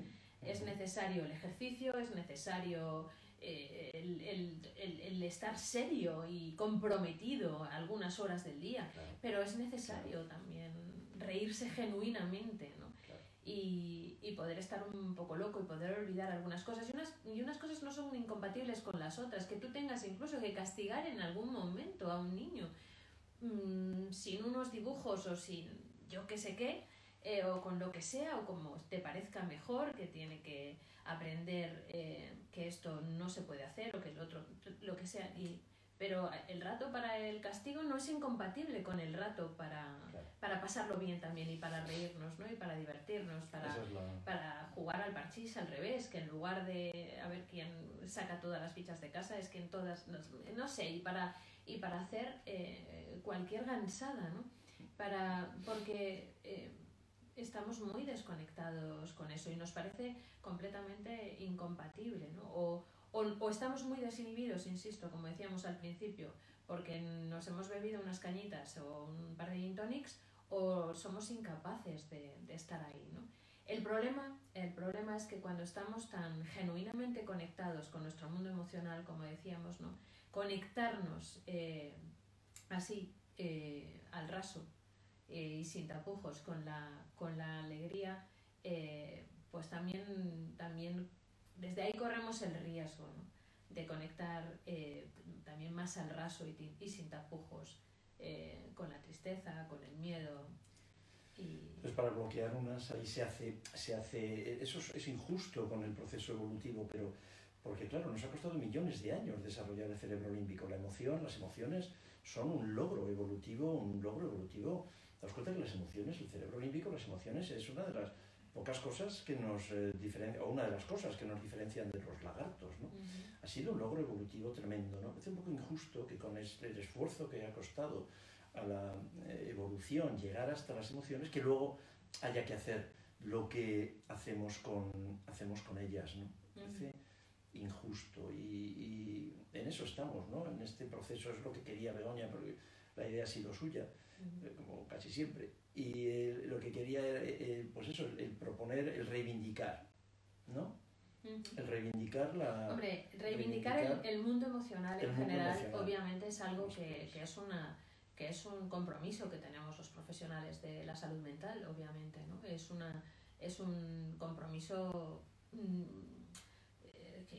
Es necesario el ejercicio, es necesario eh, el, el- el- el estar serio y comprometido algunas horas del día, Claro, pero es necesario también reírse genuinamente, ¿no? claro. y, y poder estar un poco loco y poder olvidar algunas cosas. Y unas, y unas cosas no son incompatibles con las otras, que tú tengas incluso que castigar en algún momento a un niño mm, sin unos dibujos o sin yo qué sé qué, eh, o con lo que sea, o como te parezca mejor, que tiene que aprender eh, que esto no se puede hacer o que el otro, lo que sea. Y, pero el rato para el castigo no es incompatible con el rato para, Claro. para pasarlo bien también y para reírnos, ¿no? Y para divertirnos, para, es la... para jugar al parchís al revés, que en lugar de a ver quién saca todas las fichas de casa, es que en todas, no, no sé, y para, y para hacer eh, cualquier gansada, ¿no? Para, porque eh, estamos muy desconectados con eso y nos parece completamente incompatible. O, o, estamos muy desinhibidos, insisto, como decíamos al principio, porque nos hemos bebido unas cañitas o un par de gin o somos incapaces de, estar ahí. El problema, el problema es que cuando estamos tan genuinamente conectados con nuestro mundo emocional, como decíamos, ¿no? conectarnos eh, así eh, al raso eh, y sin tapujos con la, con la alegría, eh, pues también, también desde ahí corremos el riesgo ¿no? de conectar eh, también más al raso y, y sin tapujos eh, con la tristeza, con el miedo. Y, Entonces, para bloquear unas, ahí se hace, se hace, eso es, es injusto con el proceso evolutivo, pero porque claro, nos ha costado millones de años desarrollar el cerebro límbico. La emoción, las emociones son un logro evolutivo, un logro evolutivo. ¿Te das cuenta que las emociones, el cerebro límbico, las emociones es una de las pocas cosas que nos eh, diferencian, o una de las cosas que nos diferencian de los lagartos, ¿no? Ujú. ha sido un logro evolutivo tremendo. ¿no? Parece un poco injusto que con es- el esfuerzo que ha costado a la eh, evolución llegar hasta las emociones, que luego haya que hacer lo que hacemos con, hacemos con ellas. ¿no? Me parece injusto y, y en eso estamos, ¿no? en este proceso es lo que quería Begoña, porque la idea ha sido suya eh, como casi siempre. Y eh, lo que quería era, eh, pues eso, el, proponer, el reivindicar, ¿no? El reivindicar la... Hombre, reivindicar el, reivindicar el mundo emocional el en mundo general, emocional. obviamente es algo que, es. que es una que es un compromiso que tenemos los profesionales de la salud mental, obviamente, ¿no? Es una es un compromiso mm, eh,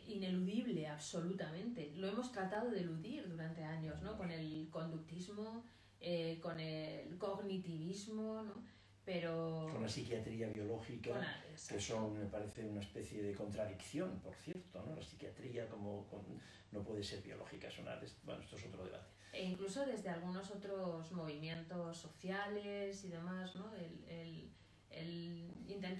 ineludible, absolutamente. Lo hemos tratado de eludir durante años, ¿no? Con el conductismo, eh, con el cognitivismo, ¿no? Pero con la psiquiatría biológica, la- que son, me parece, una especie de contradicción, por cierto, ¿no? La psiquiatría como con- no puede ser biológica, es una, bueno, esto es otro debate. E incluso desde algunos otros movimientos sociales y demás, ¿no? El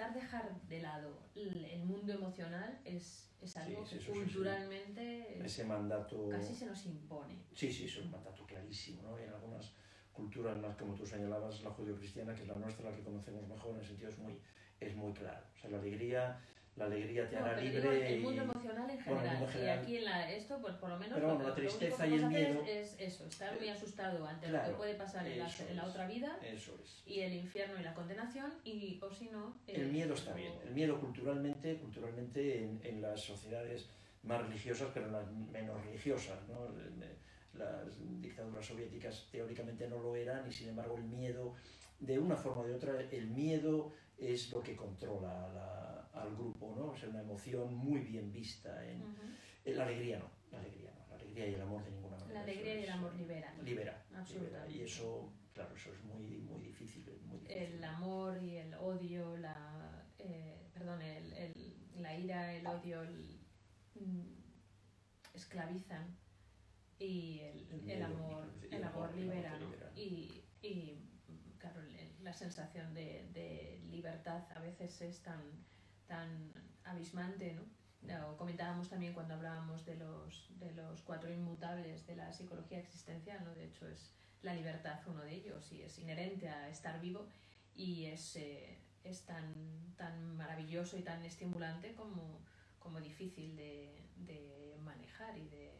intentar dejar de lado el, mundo emocional es, es algo Sí, que sí, culturalmente Ese mandato... casi se nos impone. Sí, sí, es un mandato clarísimo, ¿no? En algunas culturas más, como tú señalabas, la judio-cristiana, que es la nuestra, la que conocemos mejor, en el sentido es muy, es muy claro. O sea, la alegría, la alegría te No, hará libre digo el mundo emocional en Bueno, el general. mundo general. Y aquí en la, esto, pues por lo menos Pero lo, bueno, la lo único tristeza que y el miedo- es, es eso, estar muy asustado ante lo Claro, que puede pasar en la, en la otra vida Eso es. y el infierno y la condenación, y o si no... El eh, miedo está bien. El miedo culturalmente, culturalmente en, en las sociedades más religiosas, pero en las menos religiosas. ¿no? Las dictaduras soviéticas teóricamente no lo eran y sin embargo el miedo, de una forma o de otra, el miedo es lo que controla la- al grupo, ¿no? O sea, una emoción muy bien vista. En, Ujú. en la alegría no, la alegría no, la alegría y el amor de ninguna manera. La alegría y es, el amor liberan. Libera, Absolutamente. libera. Y eso, claro, eso es muy, muy difícil. Muy difícil. el amor y el odio, la, eh, perdón, el, el- la ira, el odio, el- mm, esclavizan y el, El amor, y el amor libera. Y, y, claro, la sensación de, de libertad a veces es tan, tan abismante, ¿no? Comentábamos también cuando hablábamos de los, de los cuatro inmutables de la psicología existencial, ¿no? De hecho, es la libertad uno de ellos y es inherente a estar vivo y es, eh, es tan, tan maravilloso y tan estimulante como, como difícil de, de manejar y de,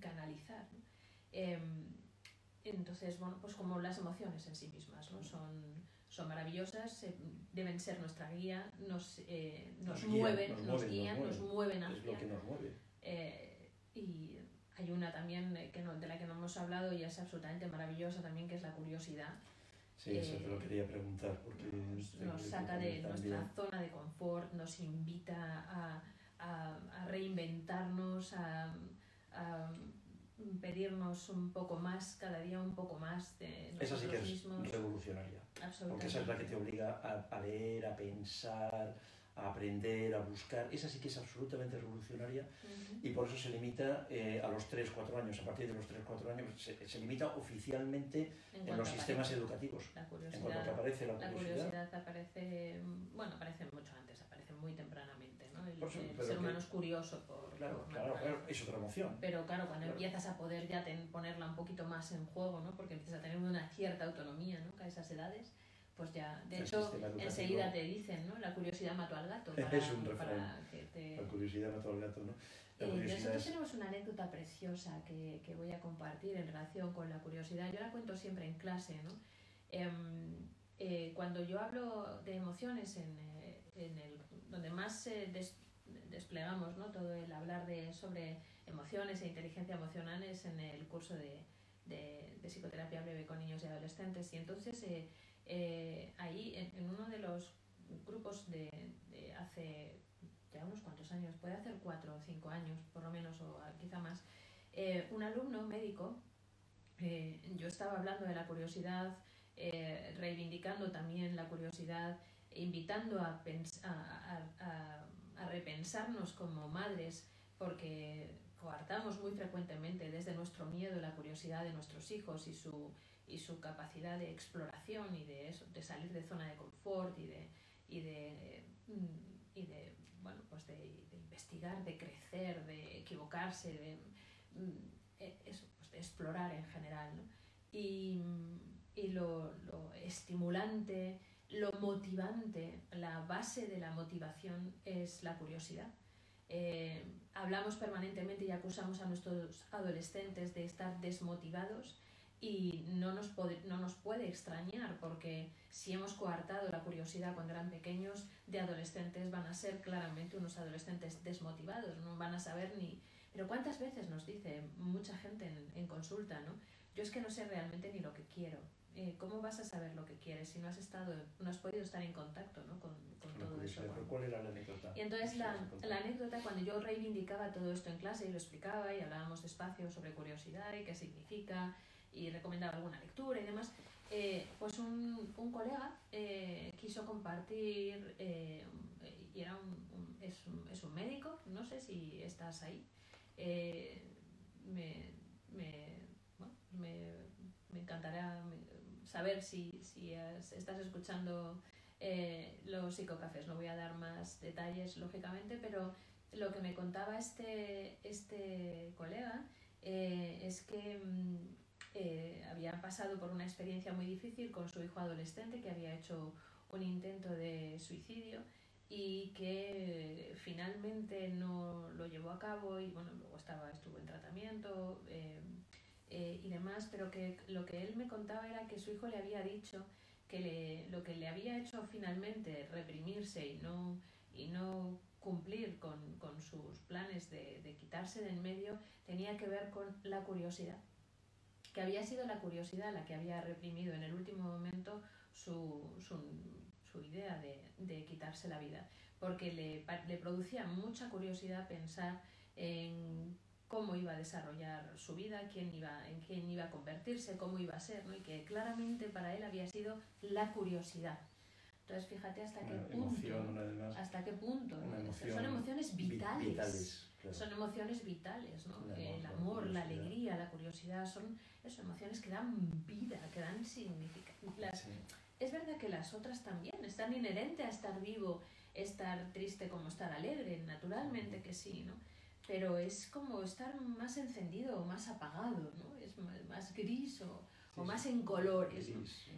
canalizar. Em, entonces, bueno, pues como las emociones en sí mismas, ¿no? Son, son maravillosas, eh, deben ser nuestra guía, nos, eh, nos, mueven, nos nos, mueven, guían, nos mueven. mueven Es lo hacia. que nos mueve. Eh, y hay una también eh, que no, de la que no hemos hablado y es absolutamente maravillosa también, que es la curiosidad. Sí, eso te lo quería preguntar porque Nos, saca de nuestra zona de confort, nos invita a, a- a reinventarnos, a, a pedirnos un poco más, cada día un poco más de Esa sí que nosotros es mismos. revolucionaria, porque esa es la que te obliga a, a leer, a pensar, a aprender, a buscar. Esa sí que es absolutamente revolucionaria y por eso se limita eh, a los 3-4 años. A partir de los 3-4 años se, se limita oficialmente En los sistemas aparece educativos. La En cuanto que curiosidad, aparece la la curiosidad, curiosidad aparece, bueno, aparece mucho antes, aparece muy tempranamente. El, Por ser que- humano es curioso por, claro, claro, claro, es otra emoción. Pero claro, cuando Claro. empiezas a poder ya ten- ponerla un poquito más en juego, ¿no? Porque empiezas a tener una cierta autonomía, ¿no? A esas edades, pues ya, de El hecho, enseguida te dicen, ¿no? La curiosidad mató al gato. Para, Es un para que te... La curiosidad mató al gato, ¿no? Eh, nosotros tenemos una anécdota preciosa que, que voy a compartir en relación con la curiosidad. Yo la cuento siempre en clase, ¿no? Em, eh, cuando yo hablo de emociones, en, eh, en el, donde más eh, des- desplegamos ¿no? todo el hablar de, sobre emociones e inteligencia emocional es en el curso de, de- de psicoterapia breve con niños y adolescentes. Y entonces eh, eh, ahí, en, en uno de los grupos de, de hace ya unos cuantos años, puede hacer cuatro o cinco años, por lo menos, o quizá más, eh, un alumno médico, eh, yo estaba hablando de la curiosidad, eh, reivindicando también la curiosidad, invitando a, a, a- a- repensarnos como madres, porque coartamos muy frecuentemente desde nuestro miedo la curiosidad de nuestros hijos y su, y su capacidad de exploración y de, eso, de salir de zona de confort y de, y de, mm, y de bueno, pues de, investigar, de crecer, de equivocarse, de, mm, e- eso, pues de explorar en general. Y, y lo, lo estimulante, lo motivante, la base de la motivación es la curiosidad. Eh, hablamos permanentemente y acusamos a nuestros adolescentes de estar desmotivados y no nos, puede, no nos puede extrañar porque si hemos coartado la curiosidad cuando eran pequeños, de adolescentes van a ser claramente unos adolescentes desmotivados, no van a saber ni... Pero ¿cuántas veces nos dice mucha gente en, en consulta, ¿no? Yo es que no sé realmente ni lo que quiero. Eh, ¿Cómo vas a saber lo que quieres si no has estado, no has podido estar en contacto ¿no? con, con La todo eso? pero ¿Cuál era la anécdota? y entonces la, la anécdota, cuando yo reivindicaba todo esto en clase y lo explicaba y hablábamos despacio sobre curiosidad y qué significa y recomendaba alguna lectura y demás, eh, pues un, un colega eh, quiso compartir, eh, y era un, un- es, un, es un médico, no sé si estás ahí, eh, me, me, bueno, me, me encantará saber si, si estás escuchando eh, los psicocafés. No voy a dar más detalles, lógicamente, pero lo que me contaba este, este colega eh, es que mm, eh, había pasado por una experiencia muy difícil con su hijo adolescente que había hecho un intento de suicidio y que finalmente no lo llevó a cabo y bueno, luego estaba, estuvo en tratamiento eh, eh, y demás, pero que lo que él me contaba era que su hijo le había dicho que le- lo que le había hecho finalmente reprimirse y no, y no cumplir con, con sus planes de, de quitarse de en medio tenía que ver con la curiosidad que había sido la curiosidad la que había reprimido en el último momento su, su, su idea de, de quitarse la vida, porque le, le producía mucha curiosidad pensar en cómo iba a desarrollar su vida, quién iba, en quién iba a convertirse, cómo iba a ser, ¿no? y que claramente para él había sido la curiosidad. Entonces fíjate hasta qué punto, emoción, además. hasta qué punto, ¿no? Emoción son emociones vi- vitales. vitales, claro. Son emociones vitales, ¿no? El amor, el la amor, la alegría, la curiosidad, son eso, emociones que dan vida, que dan significado. Las- Sí. Es verdad que las otras también están inherentes a estar vivo, estar triste como estar alegre, naturalmente que sí, ¿no? Pero es como estar más encendido o más apagado, ¿no? Es más, gris o, o más en colores.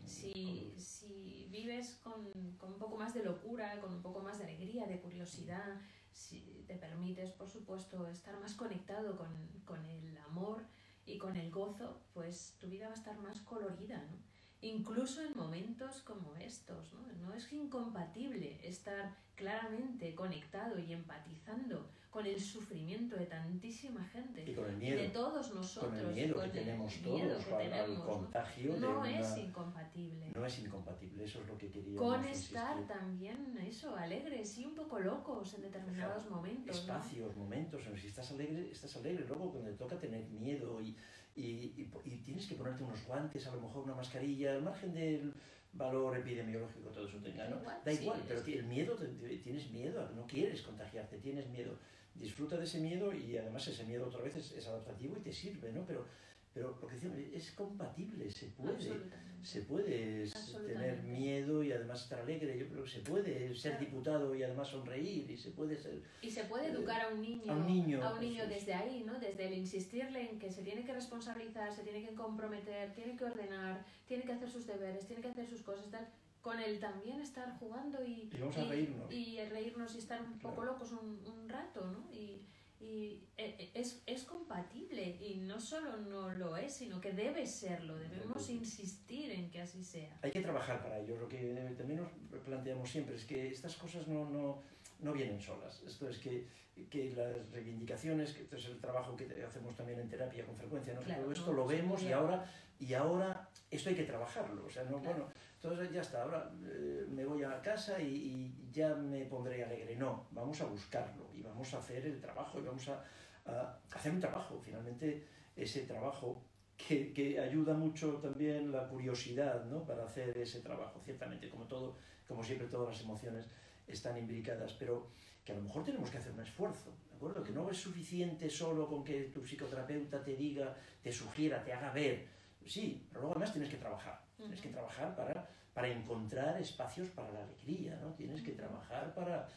Si, colores. si vives con, con un poco más de locura, con un poco más de alegría, de curiosidad, si te permites, por supuesto, estar más conectado con, con el amor y con el gozo, pues tu vida va a estar más colorida, ¿no? Incluso en momentos como estos, ¿no? No es incompatible estar claramente conectado y empatizando con el sufrimiento de tantísima gente Y con el miedo. de todos nosotros. con el miedo con que el tenemos miedo todos que al, al tenemos, ¿no? contagio de No una... es incompatible. No es incompatible, eso es lo que queríamos Con insistir. estar también, eso, alegres y un poco locos en determinados momentos. ¿no? espacios, momentos, en los que estás alegre, estás alegre, luego cuando te toca tener miedo y, y, y- y tienes que ponerte unos guantes, a lo mejor una mascarilla, al margen del valor epidemiológico, todo eso tenga, ¿no? Da igual, sí, pero es- el miedo, tienes miedo, no quieres contagiarte, tienes miedo. Disfruta de ese miedo y además ese miedo otra vez es, es adaptativo y te sirve, ¿no? Pero, pero lo que decíamos, es compatible, se puede. Se puede tener miedo y además estar alegre, yo creo que se puede ser Claro. diputado y además sonreír y se puede ser Y se puede educar a un niño, a un niño, a un niño desde ahí, ¿no? Desde el insistirle en que se tiene que responsabilizar, se tiene que comprometer, tiene que ordenar, tiene que hacer sus deberes, tiene que hacer sus cosas, tal. Con el también estar jugando y, Y vamos a reírnos. y reírnos y estar un poco Claro. locos un, un rato, ¿no? Y, y eh, eh, es, es compatible y no solo no lo es, sino que debe serlo. Debemos Debe. insistir en que así sea. Hay que trabajar para ello. Lo que también nos planteamos siempre es que estas cosas no, no, no vienen solas. Esto es que, que las reivindicaciones, que esto es el trabajo que hacemos también en terapia con frecuencia, ¿no? Claro, todo esto no, lo vemos y ahora, y ahora esto hay que trabajarlo. O sea, no, Claro. bueno, entonces ya está, ahora eh, me voy a casa y, y ya me pondré alegre. No, vamos a buscarlo y vamos a hacer el trabajo y vamos a, a hacer un trabajo. Finalmente, ese trabajo que, que ayuda mucho también la curiosidad ¿no? para hacer ese trabajo, ciertamente, como todo, como siempre todas las emociones están imbricadas, pero que a lo mejor tenemos que hacer un esfuerzo, ¿de acuerdo? Que no es suficiente solo con que tu psicoterapeuta te diga, te sugiera, te haga ver, sí, pero luego además tienes que trabajar, tienes que trabajar para, para encontrar espacios para la alegría, ¿no? Tienes que trabajar para,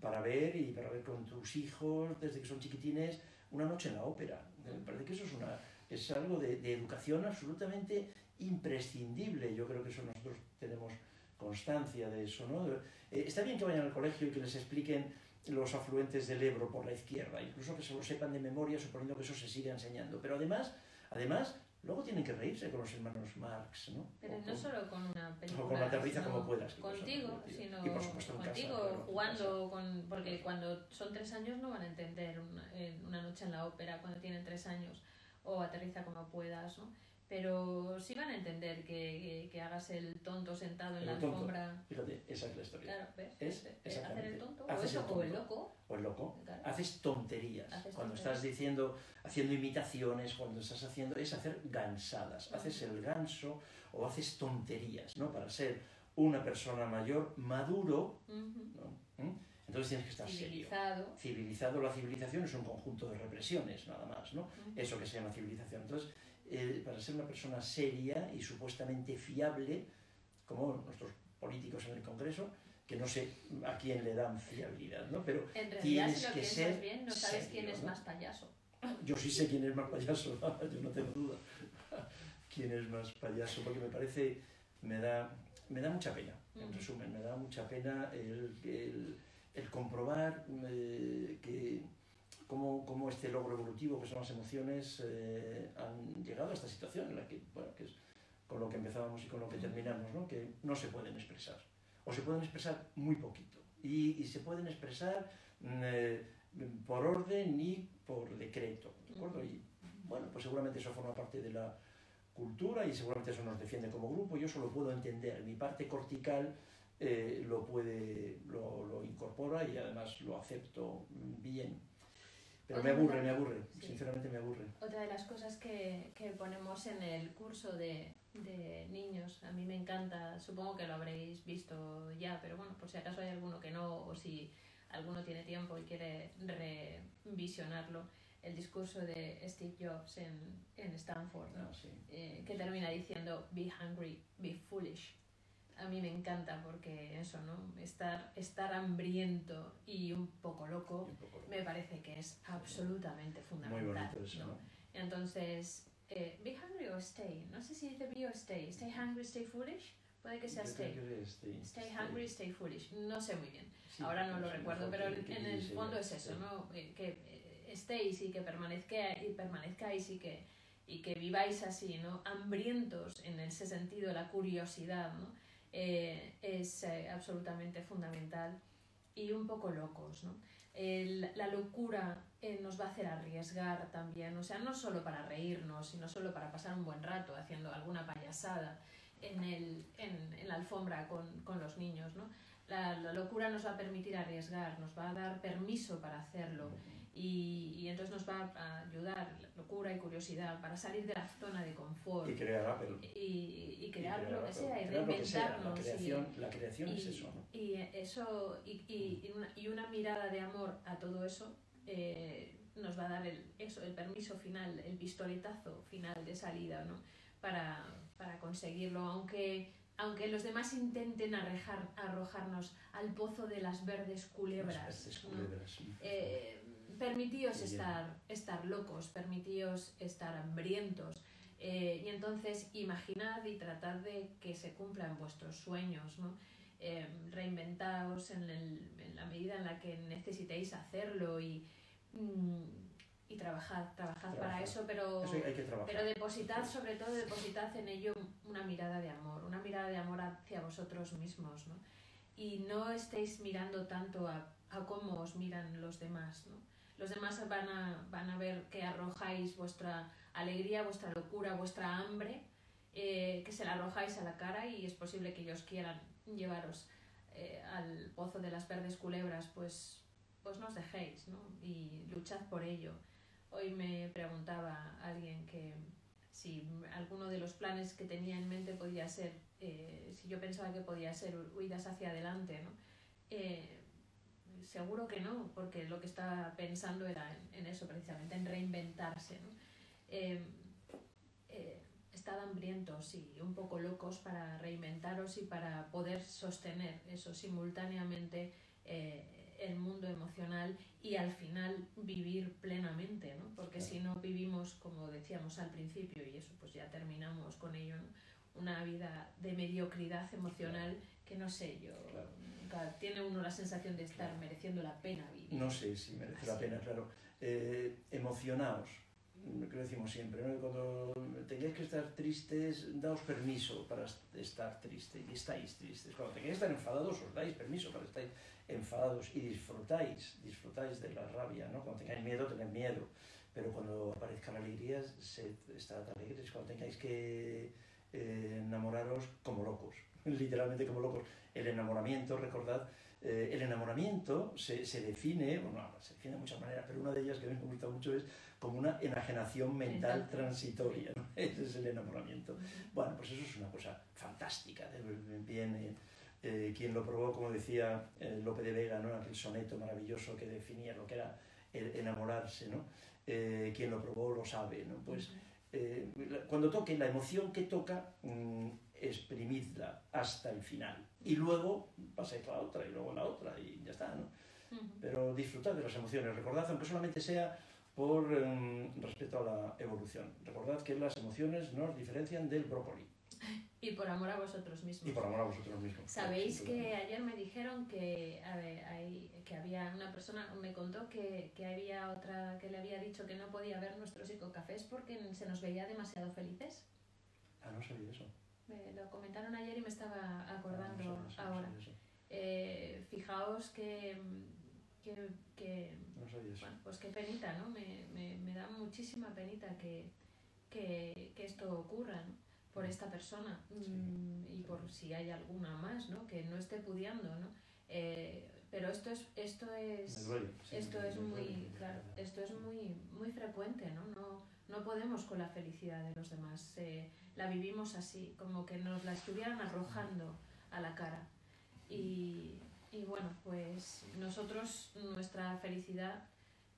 para ver y para ver con tus hijos desde que son chiquitines una noche en la ópera. Me parece que eso es, una, es algo de, de educación absolutamente imprescindible. Yo creo que eso nosotros tenemos constancia de eso. ¿no? Eh, está bien que vayan al colegio y que les expliquen los afluentes del Ebro por la izquierda, incluso que se lo sepan de memoria, suponiendo que eso se siga enseñando. Pero además, además luego tienen que reírse con los hermanos Marx. ¿no? Pero no solo con una película. o con la aterriza como puedas. Contigo, sino y por supuesto en casa, contigo claro, en jugando con. Porque cuando son tres años no van a entender una, una noche en la ópera cuando tienen tres años. O aterriza como puedas, ¿no? Pero sí van a entender que, que, que hagas el tonto sentado en El la tonto. alfombra. Fíjate, esa es la historia. Claro, ¿ves? Es Hacer el tonto. O, eso, el o el tonto. loco. O el loco. Claro. Haces tonterías. Haces cuando tonterías. estás diciendo, haciendo imitaciones, cuando estás haciendo, es hacer gansadas. Haces el ganso o haces tonterías, ¿no? Para ser una persona mayor, maduro. ¿no? ¿Mm? Entonces tienes que estar serio. Civilizado. Civilizado, la civilización es un conjunto de represiones, nada más, ¿no? Eso que se llama civilización. Entonces, eh, para ser una persona seria y supuestamente fiable, como nuestros políticos en el Congreso, que no sé a quién le dan fiabilidad, ¿no? Pero En realidad, Tienes si lo que ser bien, no sabes quién es ¿no? más payaso. yo sí sé quién es más payaso, yo no tengo duda. quién es más payaso, porque me parece, me da, me da mucha pena, en Ujú. resumen, me da mucha pena el, el, el comprobar eh, que cómo, cómo este logro evolutivo, que son las emociones, eh, han llegado a esta situación en la que, bueno, que es con lo que empezábamos y con lo que terminamos, ¿no? que no se pueden expresar, o se pueden expresar muy poquito, y, y se pueden expresar mm, eh, por orden y por decreto, ¿de acuerdo? Y bueno, pues seguramente eso forma parte de la cultura y seguramente eso nos defiende como grupo, yo eso lo puedo entender, mi parte cortical eh, lo puede, lo, lo incorpora y además lo acepto bien. Pero me aburre, me aburre, sí. sinceramente me aburre. Otra de las cosas que, que ponemos en el curso de, de niños, a mí me encanta, supongo que lo habréis visto ya, pero bueno, por si acaso hay alguno que no, o si alguno tiene tiempo y quiere revisionarlo, el discurso de Steve Jobs en, en Stanford, ¿no? Ah, sí. Eh, que termina diciendo, be hungry, be foolish. A mí me encanta porque eso, ¿no? Estar, estar hambriento y un poco loco Un poco- me parece que es absolutamente Muy fundamental. bonito eso, ¿no? ¿no? Entonces, eh, be hungry or stay. No sé si dice be or stay. Stay hungry, stay foolish. Puede que sea stay. que stay, Stay hungry, stay foolish. No sé muy bien. Sí, Ahora no lo sí, recuerdo, pero en el dice fondo es eso, sí. ¿no? Eh, Que eh, estéis y que permanezca- y permanezcáis y que, y que viváis así, ¿no? Hambrientos en ese sentido, la curiosidad, ¿no? Eh, es eh, absolutamente fundamental y un poco locos, ¿no? La locura eh, nos va a hacer arriesgar también, o sea, no solo para reírnos, sino solo para pasar un buen rato haciendo alguna payasada en, el, en la alfombra con, con los niños, ¿no? La, la locura nos va a permitir arriesgar, nos va a dar permiso para hacerlo y, y entonces nos va a ayudar, locura y curiosidad, para salir de la zona de confort Y crear Apple. y, y crear lo que sea y Crear lo que sea. La reinventarnos. y- creación, la creación es eso, ¿no? y eso y, y- y una, y una mirada de amor a todo eso eh, nos va a dar el, eso, el permiso final, el pistoletazo final de salida, ¿no? Para, para conseguirlo, aunque, aunque los demás intenten arrejar, arrojarnos al pozo de las verdes culebras. Las verdes ¿no? culebras. Eh, permitíos estar, estar locos, permitíos estar hambrientos. eh, y entonces imaginad y tratad de que se cumplan vuestros sueños, ¿no? Eh, reinventaos en, el- en la medida en la que necesitéis hacerlo y, mm, y trabajad, trabajad para eso, pero, Eso hay que trabajar. pero depositad, sobre todo, depositad en ello una mirada de amor, una mirada de amor hacia vosotros mismos, ¿no? Y no estéis mirando tanto a, a cómo os miran los demás, ¿no? Los demás van a, van a ver que arrojáis vuestra alegría, vuestra locura, vuestra hambre, eh, que se la arrojáis a la cara y es posible que ellos quieran llevaros eh, al pozo de las verdes culebras, pues, pues no os dejéis, ¿no? Y luchad por ello. Hoy me preguntaba alguien que si alguno de los planes que tenía en mente podía ser, eh, si yo pensaba que podía ser huidas hacia adelante, ¿no? Eh, seguro que no, porque lo que estaba pensando era en, eso precisamente, en reinventarse, ¿no? Eh, eh, hambrientos y un poco locos para reinventaros y para poder sostener eso simultáneamente el mundo emocional y al final vivir plenamente, ¿no? Porque Claro. si no vivimos, como decíamos al principio, y eso pues ya terminamos con ello, ¿no? una vida de mediocridad emocional que no sé yo, Claro. nunca tiene uno la sensación de estar Claro. mereciendo la pena vivir. No sé si merece la Así. pena, claro. Eh, emocionaos, lo que decimos siempre, ¿no? cuando tengáis que estar tristes, daos permiso para est- estar triste y estáis tristes. Cuando tengáis que estar enfadados, os dais permiso para estar enfadados y disfrutáis, disfrutáis de la rabia, ¿no? Cuando tengáis miedo, tened miedo, pero cuando aparezca la alegría, sed, estad alegres. Cuando tengáis que eh, enamoraros como locos, literalmente como locos. El enamoramiento, recordad, eh, el enamoramiento se, se define, bueno, se define de muchas maneras, pero una de ellas que a mí me gusta mucho es como una enajenación mental transitoria. ¿no? Ese es el enamoramiento. Bueno, pues eso es una cosa fantástica. de- Bien, eh, eh, quien lo probó, como decía eh, Lope de Vega, ¿no? aquel soneto maravilloso que definía lo que era el enamorarse, ¿no? Eh, quien lo probó lo sabe, ¿no? Pues eh, cuando toque la emoción que toca, mm, exprimidla hasta el final. Y luego pasáis a la otra, y luego la otra, y ya está, ¿no? Pero disfrutad de las emociones, recordad, aunque solamente sea por em, respeto a la evolución. Recordad que las emociones nos diferencian del brócoli. Y por amor a vosotros mismos. Y por amor a vosotros mismos. Sabéis que ayer me dijeron que, a ver, hay- que había una persona, me contó que, que había otra que le había dicho que no podía ver nuestros psicocafés porque se nos veía demasiado felices. Ah, no sabía eso. Me lo comentaron ayer y me estaba Ah, acordando no sabía eso, no ahora. Eh, fijaos que, que, que, No sabía eso. bueno, pues qué penita, ¿no? Me, me, me da muchísima penita que, que, que esto ocurra, ¿no? Por esta persona Sí, mm, y sí. por si hay alguna más, ¿no? Que no esté pudiendo, ¿no? Eh, pero esto es, esto es, duele. sí, esto es duele, muy, claro, esto es muy, muy frecuente, ¿no? No, no podemos con la felicidad de los demás. eh, la vivimos así, como que nos la estuvieran arrojando a la cara. Y, y bueno, pues nosotros nuestra felicidad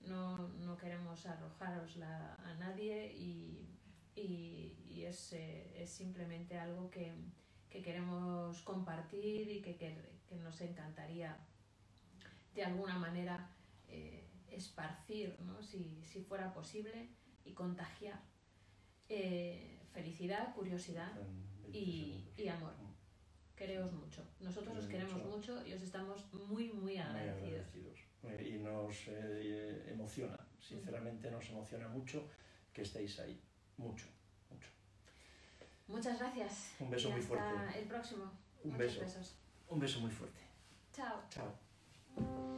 no, no queremos arrojarosla a nadie y, y, y es, eh, es simplemente algo que, que queremos compartir y que, que, que nos encantaría de alguna manera eh, esparcir, ¿no? si, si, fuera posible, y contagiar eh, felicidad, curiosidad y, y, amor. Quereos mucho. Nosotros os queremos mucho. mucho. y os estamos muy, muy agradecidos. Muy agradecidos. Y nos eh, emociona, sinceramente nos emociona mucho que estéis ahí. Mucho, mucho. Muchas gracias. Un beso y muy hasta fuerte. El próximo. Un Muchos beso. Besos. Un beso muy fuerte. Chao. Chao.